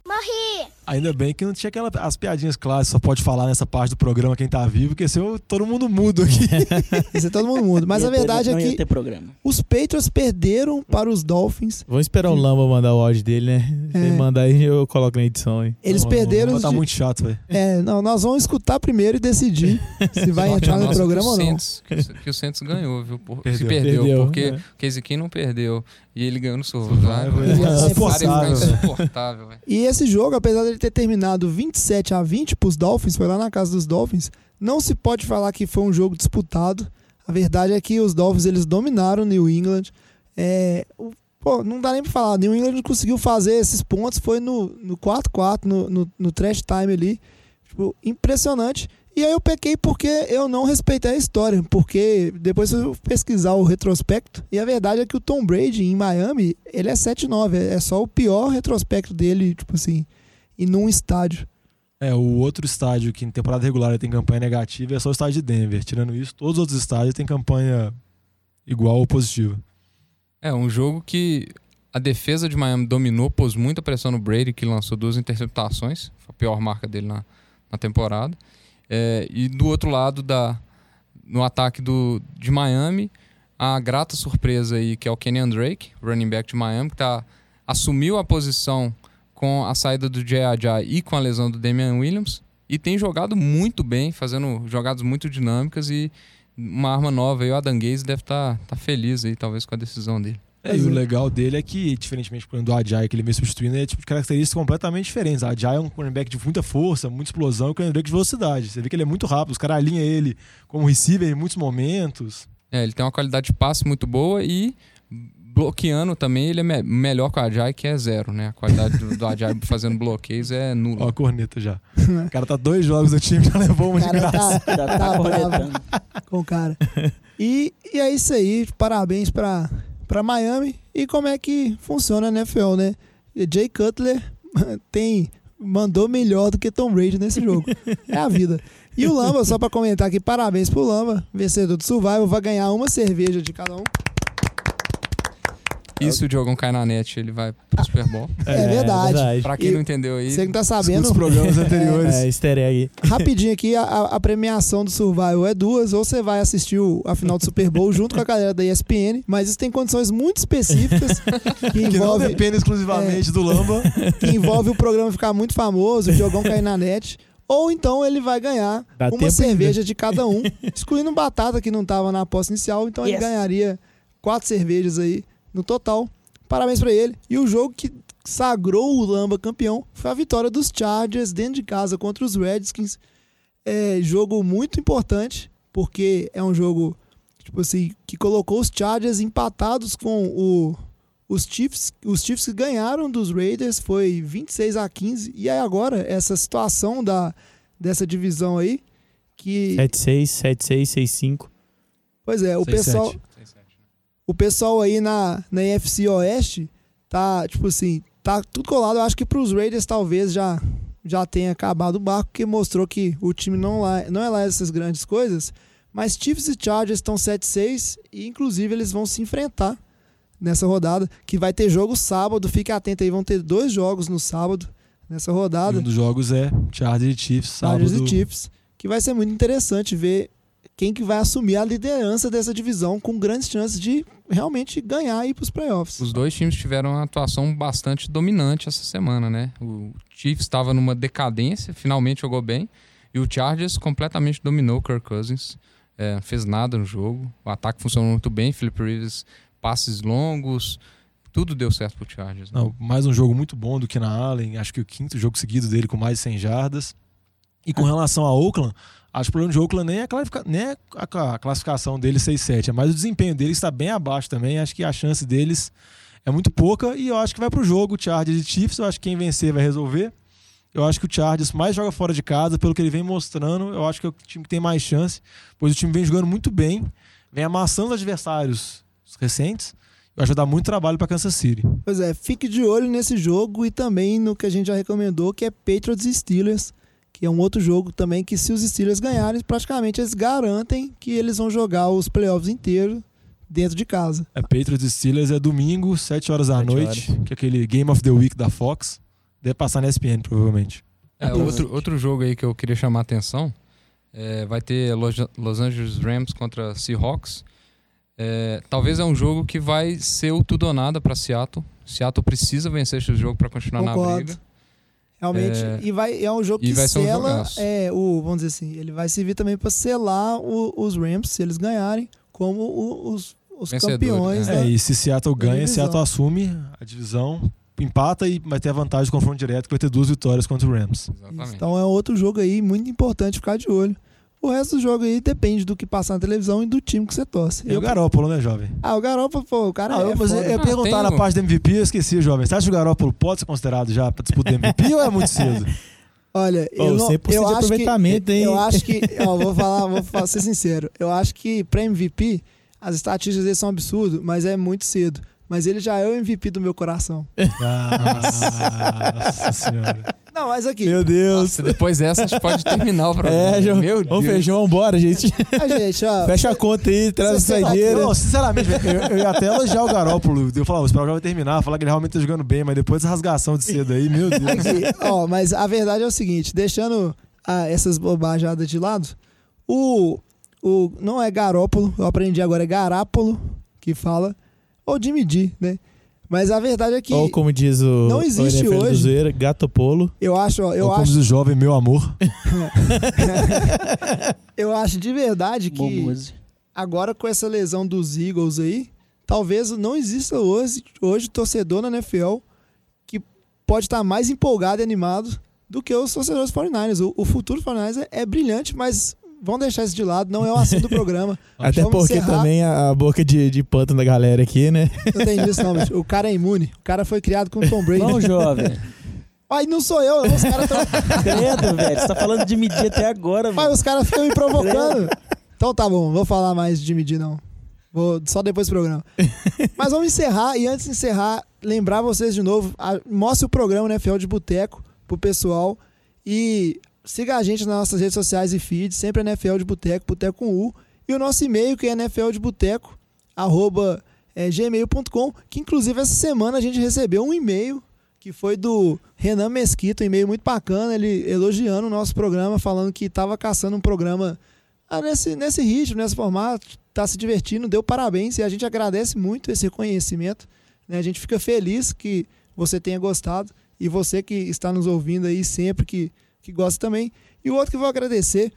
Ainda bem que não tinha aquela, as piadinhas clássicas, só pode falar nessa parte do programa quem tá vivo, porque senão todo mundo mudo aqui. isso é todo mundo mundo. Mas a ter- verdade é não que ter programa. os Patriots perderam para os Dolphins. Vamos esperar o Lamba mandar o áudio dele, né? Se É. ele mandar aí, eu coloco na edição aí. Eles Não, perderam. Tá de- muito chato, velho. É, não, nós vamos escutar primeiro e decidir se vai entrar no programa que ou não. Santos- que, o- que o Santos ganhou, viu? Por, se Perdeu. perdeu, Perdeu, porque é. o Casey não perdeu. E ele ganhou no Survival, Survival. é insuportável, velho. E esse jogo, apesar dele ter terminado 27 a 20 pros Dolphins, foi lá na casa dos Dolphins, não se pode falar que foi um jogo disputado. A verdade é que os Dolphins eles dominaram o New England. É, o- pô, não dá nem pra falar. New England conseguiu fazer esses pontos, foi no no 4-4, no, no, no trash time ali. Tipo, impressionante. E aí eu pequei porque eu não respeitei a história, porque depois eu pesquisar o retrospecto, e a verdade é que o Tom Brady em Miami, ele é 7-9, é é só o pior retrospecto dele, tipo assim, e num estádio. É, o outro estádio que em temporada regular tem campanha negativa é só o estádio de Denver. Tirando isso, todos os outros estádios têm campanha igual ou positiva. É, um jogo que a defesa de Miami dominou, pôs muita pressão no Brady, que lançou duas interceptações. Foi a pior marca dele na, na temporada. É, e do outro lado, da, no ataque do, de Miami, a grata surpresa aí, que é o Kenyan Drake, running back de Miami, que tá, assumiu a posição com a saída do Ajay e com a lesão do Damian Williams. E tem jogado muito bem, fazendo jogadas muito dinâmicas e uma arma nova. aí o Adam Gaze deve estar tá, feliz aí, talvez, com a decisão dele. É, e o legal dele é que, diferentemente do Ajay, que ele vem substituindo, é tipo de características completamente diferentes. A Ajay é um cornerback de muita força, muita explosão, e o cornerback de velocidade. Você vê que ele é muito rápido, os caras alinham ele como receiver em muitos momentos. É, ele tem uma qualidade de passe muito boa e bloqueando também ele é me- melhor que o Ajay, que é zero, né? A qualidade do, do Ajay fazendo bloqueios é Ó, nula. a corneta já. O cara tá dois jogos do time, já levou uma de cara graça. tá, Já tá tá bravo com o cara. E, e é isso aí, parabéns pra, pra Miami. E como é que funciona a NFL, né? Jay Cutler tem mandou melhor do que Tom Brady nesse jogo. É a vida. E o Lamba, só pra comentar aqui, parabéns pro Lamba, vencedor do Survival, vai ganhar uma cerveja de cada um. E se o Diogão cai na net, ele vai pro Super Bowl. É, verdade. Pra quem E não entendeu aí, Você que não tá sabendo, os programas anteriores. É, easter egg. rapidinho aqui, a, a- premiação do Survival é duas, ou você vai assistir o- a final do Super Bowl junto com a galera da ESPN, mas isso tem condições muito específicas que Que não envolve, depende exclusivamente do Lamba. que envolve o programa ficar muito famoso, o Diogão cair na net. Ou então ele vai ganhar Dá uma cerveja de cada um, excluindo Batata, que não estava na aposta inicial, então ele Yes. ganharia quatro cervejas aí no total. Parabéns pra ele. E o jogo que sagrou o Lamba campeão foi a vitória dos Chargers dentro de casa contra os Redskins. É jogo muito importante, porque é um jogo tipo assim, que colocou os Chargers empatados com o, os Chiefs. Os Chiefs que ganharam dos Raiders foi 26 a 15. E aí agora, essa situação da, dessa divisão aí, que. 7-6, 7-6, 6-5. Pois é, o 6-7. pessoal. O pessoal aí na, na NFC Oeste tá, tipo assim, tá tudo colado. Eu acho que pros Raiders talvez já, já tenha acabado o barco, porque mostrou que o time não, lá, não é lá essas grandes coisas. Mas Chiefs e Chargers estão 7-6 e inclusive eles vão se enfrentar nessa rodada, que vai ter jogo sábado. Fique atento aí, vão ter dois jogos no sábado nessa E rodada. um dos jogos é Chargers e Chiefs, sábado. Chargers e Chiefs, que vai ser muito interessante ver quem que vai assumir a liderança dessa divisão com grandes chances de realmente ganhar e ir pros playoffs. Os dois times tiveram uma atuação bastante dominante essa semana, né? O Chiefs estava numa decadência, finalmente jogou bem. E o Chargers completamente dominou o Kirk Cousins. É, não fez nada no jogo. O ataque funcionou muito bem. Philip Rivers, passes longos. Tudo deu certo pro Chargers. né? Não, mais um jogo muito bom do que na Allen. Acho que o quinto jogo seguido dele com mais de 100 jardas. E com relação a Oakland, acho que o problema de Oakland nem é nem é a- classificação dele 6-7, é o desempenho deles está bem abaixo também. Acho que a chance deles é muito pouca e eu acho que vai pro jogo Chargers e Chiefs. Eu acho que quem vencer vai resolver. Eu acho que o Chargers mais joga fora de casa, pelo que ele vem mostrando. Eu acho que é o time que tem mais chance, pois o time vem jogando muito bem, vem amassando os adversários recentes. Eu acho que vai dar muito trabalho para Kansas City. Pois é, fique de olho nesse jogo e também no que a gente já recomendou, que é Patriots e Steelers, que é um outro jogo também que se os Steelers ganharem, praticamente eles garantem que eles vão jogar os playoffs inteiros dentro de casa. É Patriots e Steelers é domingo, 7 horas da Sete noite, horas. que é aquele Game of the Week da Fox. Deve passar na ESPN, provavelmente. É, outro, outro jogo aí que eu queria chamar a atenção é, vai ter Los, Los Angeles Rams contra Seahawks. É, talvez é um jogo que vai ser o tudo ou nada para Seattle. Seattle precisa vencer esse jogo para continuar na Concordo. briga. Realmente. É, E vai, é um jogo e que um sela, jogaço. é, o, vamos dizer assim, ele vai servir também para selar o- os Rams, se eles ganharem, como o- os, os campeões. né? da- É, e se Seattle ganha. Seattle assume a divisão, empata e vai ter a vantagem do confronto direto, que vai ter duas vitórias contra o Rams. Exatamente. Então é outro jogo aí muito importante ficar de olho. O resto do jogo aí depende do que passar na televisão e do time que você torce. E o Garópolo, né, jovem? Ah, o Garoppolo, pô, o cara Ah, é eu, mas eu, eu ia Ah, perguntar na parte do MVP, eu esqueci, jovem. Você acha que o Garópolo pode ser considerado já para disputa do MVP ou é muito cedo? Olha, eu, não, 100% eu acho que aproveitamento, hein? eu acho que, ó, vou falar, vou fa- ser sincero. Eu acho que pra MVP as estatísticas dele são absurdas, mas é muito cedo. Mas ele já é o MVP do meu coração. Ah, nossa senhora. Não, mas aqui, Meu Deus. Nossa, depois dessa a gente pode terminar o programa. É, João. Meu Deus. fechar, vambora, gente. a gente, ó, Fecha a conta aí, traz a Você será que saideira. Não, sinceramente, velho, eu, eu ia até elogiar o Garópolo. Eu falar, "Ó, esse programa vai terminar, falar que ele realmente tá jogando bem, mas depois dessa rasgação de cedo aí, meu Deus. Aqui, ó, mas a verdade é o seguinte, deixando ah, essas bobajadas de lado, o, o não é Garópolo, eu aprendi agora é Garápolo que fala, ou Jimmy D, né? Mas a verdade é que Ou como diz o, Não existe o NFL hoje. Zoeira, gato polo. eu acho, eu Ou como acho, diz o jovem, meu amor. eu acho de verdade que agora com essa lesão dos Eagles aí, talvez não exista hoje, hoje torcedor na NFL que pode estar mais empolgado e animado do que os torcedores 49ers. O, o futuro 49ers é, é brilhante, mas vamos deixar isso de lado, não é o assunto do programa. Até Vamos porque encerrar. também a, a boca de, de pântano da galera aqui, né? Não tem disso não, bicho. O cara é imune. O cara foi criado com o Tom Brady. Não, jovem. Ai, não sou eu, os caras tão... Credo, velho. Você tá falando de medir até agora, velho. os caras ficam me provocando. Então tá bom, vou falar mais de medir não. Vou só depois do programa. Mas vamos encerrar e antes de encerrar, lembrar vocês de novo, a- mostre o programa NFL de Boteco pro pessoal e siga a gente nas nossas redes sociais e feeds, sempre NFL de Boteco, Boteco com U, e o nosso e-mail que é NFL de Boteco, arroba é, gmail.com, que inclusive essa semana a gente recebeu um e-mail que foi do Renan Mesquita, um e-mail muito bacana, ele elogiando o nosso programa, falando que estava caçando um programa ah, nesse, nesse ritmo, nesse formato, tá se divertindo, deu parabéns e a gente agradece muito esse reconhecimento. né? A gente fica feliz que você tenha gostado e você que está nos ouvindo aí sempre que, que gosta também. E o outro que eu vou agradecer,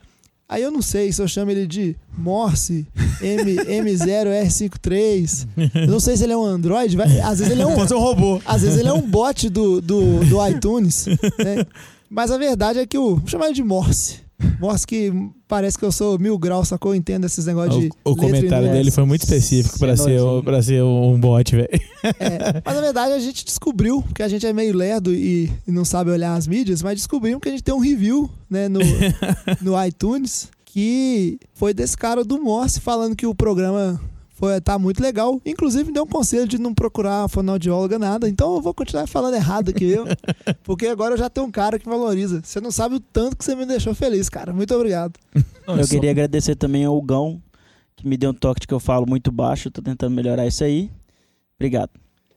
aí eu não sei se eu chamo ele de Morse M, M0R53, eu não sei se ele é um Android, vai- às vezes ele é um, Pode ser um robô. às vezes ele é um bot do, do, do iTunes, né? Mas a verdade é que o. Vou chamar ele de Morse. Morse que parece que eu sou mil graus, sacou? Eu entendo esses negócios de. O, comentário dele foi muito específico pra Você é ser, um- pra ser um bot, velho. É, mas na verdade a gente descobriu, que a gente é meio lerdo e, e não sabe olhar as mídias, mas descobrimos que a gente tem um review né, no, no iTunes que foi desse cara do Morse falando que o programa foi, tá muito legal. Inclusive me deu um conselho de não procurar fonoaudióloga nada. Então eu vou continuar falando errado aqui, eu, porque agora eu já tenho um cara que valoriza. Você não sabe o tanto que você me deixou feliz, cara. Muito obrigado. É Eu queria agradecer também ao Gão, que me deu um toque de que eu falo muito baixo. Tô tentando melhorar isso aí. Obrigado.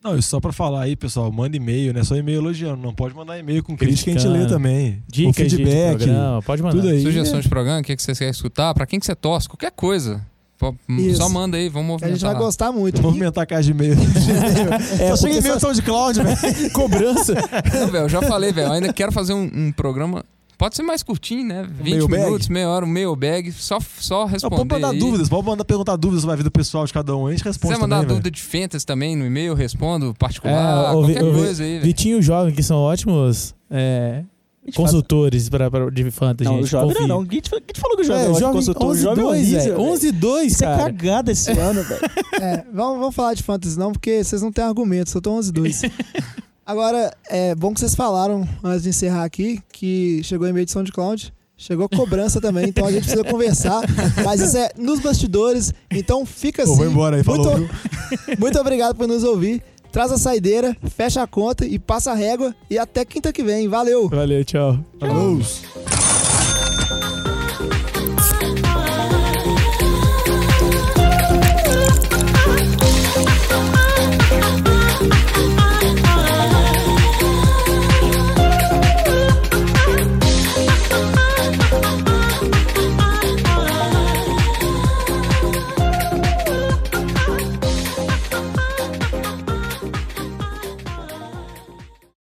Não, e só pra falar aí, pessoal, manda e-mail, não é só e-mail elogiando. Não pode mandar e-mail com crítica, a gente lê também. Dicas o de- de feedback, programa, pode mandar. tudo aí. Sugestões de programa, o que, que você quer escutar, pra quem que você torce, qualquer coisa. Pô, Isso. Só manda aí, vamos A gente vai movimentar. gostar muito. Movimentar a caixa de e-mail. É, só chega e-mail só- só de Cloud, velho. Cobrança. Não, velho, eu já falei, velho, ainda quero fazer um, um programa Pode ser mais curtinho, né? 20 meio bag? minutos, meia hora, um meio bag. Só, só Não, responder. pode mandar aí. dúvidas, pode mandar perguntar dúvidas sobre a vida pessoal de cada um. A gente Se responde quiser mandar também, dúvida de fantasy também no e-mail, eu respondo particular, Vi- qualquer Vi- coisa aí. Vitinho e o Jovem, que são ótimos é, A consultores pra, pra, de fantasy, Não, gente. o jovem confia. não, não. Quem te, quem te falou que o jovem É, é, jovem consultor? O 11 jovem é 2, horrível, é. 11 2, Isso é cara. cagada esse ano, velho. É, vamos, vamos falar de fantasy não, porque vocês não têm argumentos, eu tô 11 2 Agora, é bom que vocês falaram, antes de encerrar aqui, que chegou e-mail de SoundCloud, chegou cobrança também, então a gente precisa conversar, mas isso é nos bastidores, então fica Pô, assim. vou embora aí, falou, muito, muito obrigado por nos ouvir, traz a saideira, fecha a conta e passa a régua, e até quinta que vem, valeu! Valeu, tchau. Falou.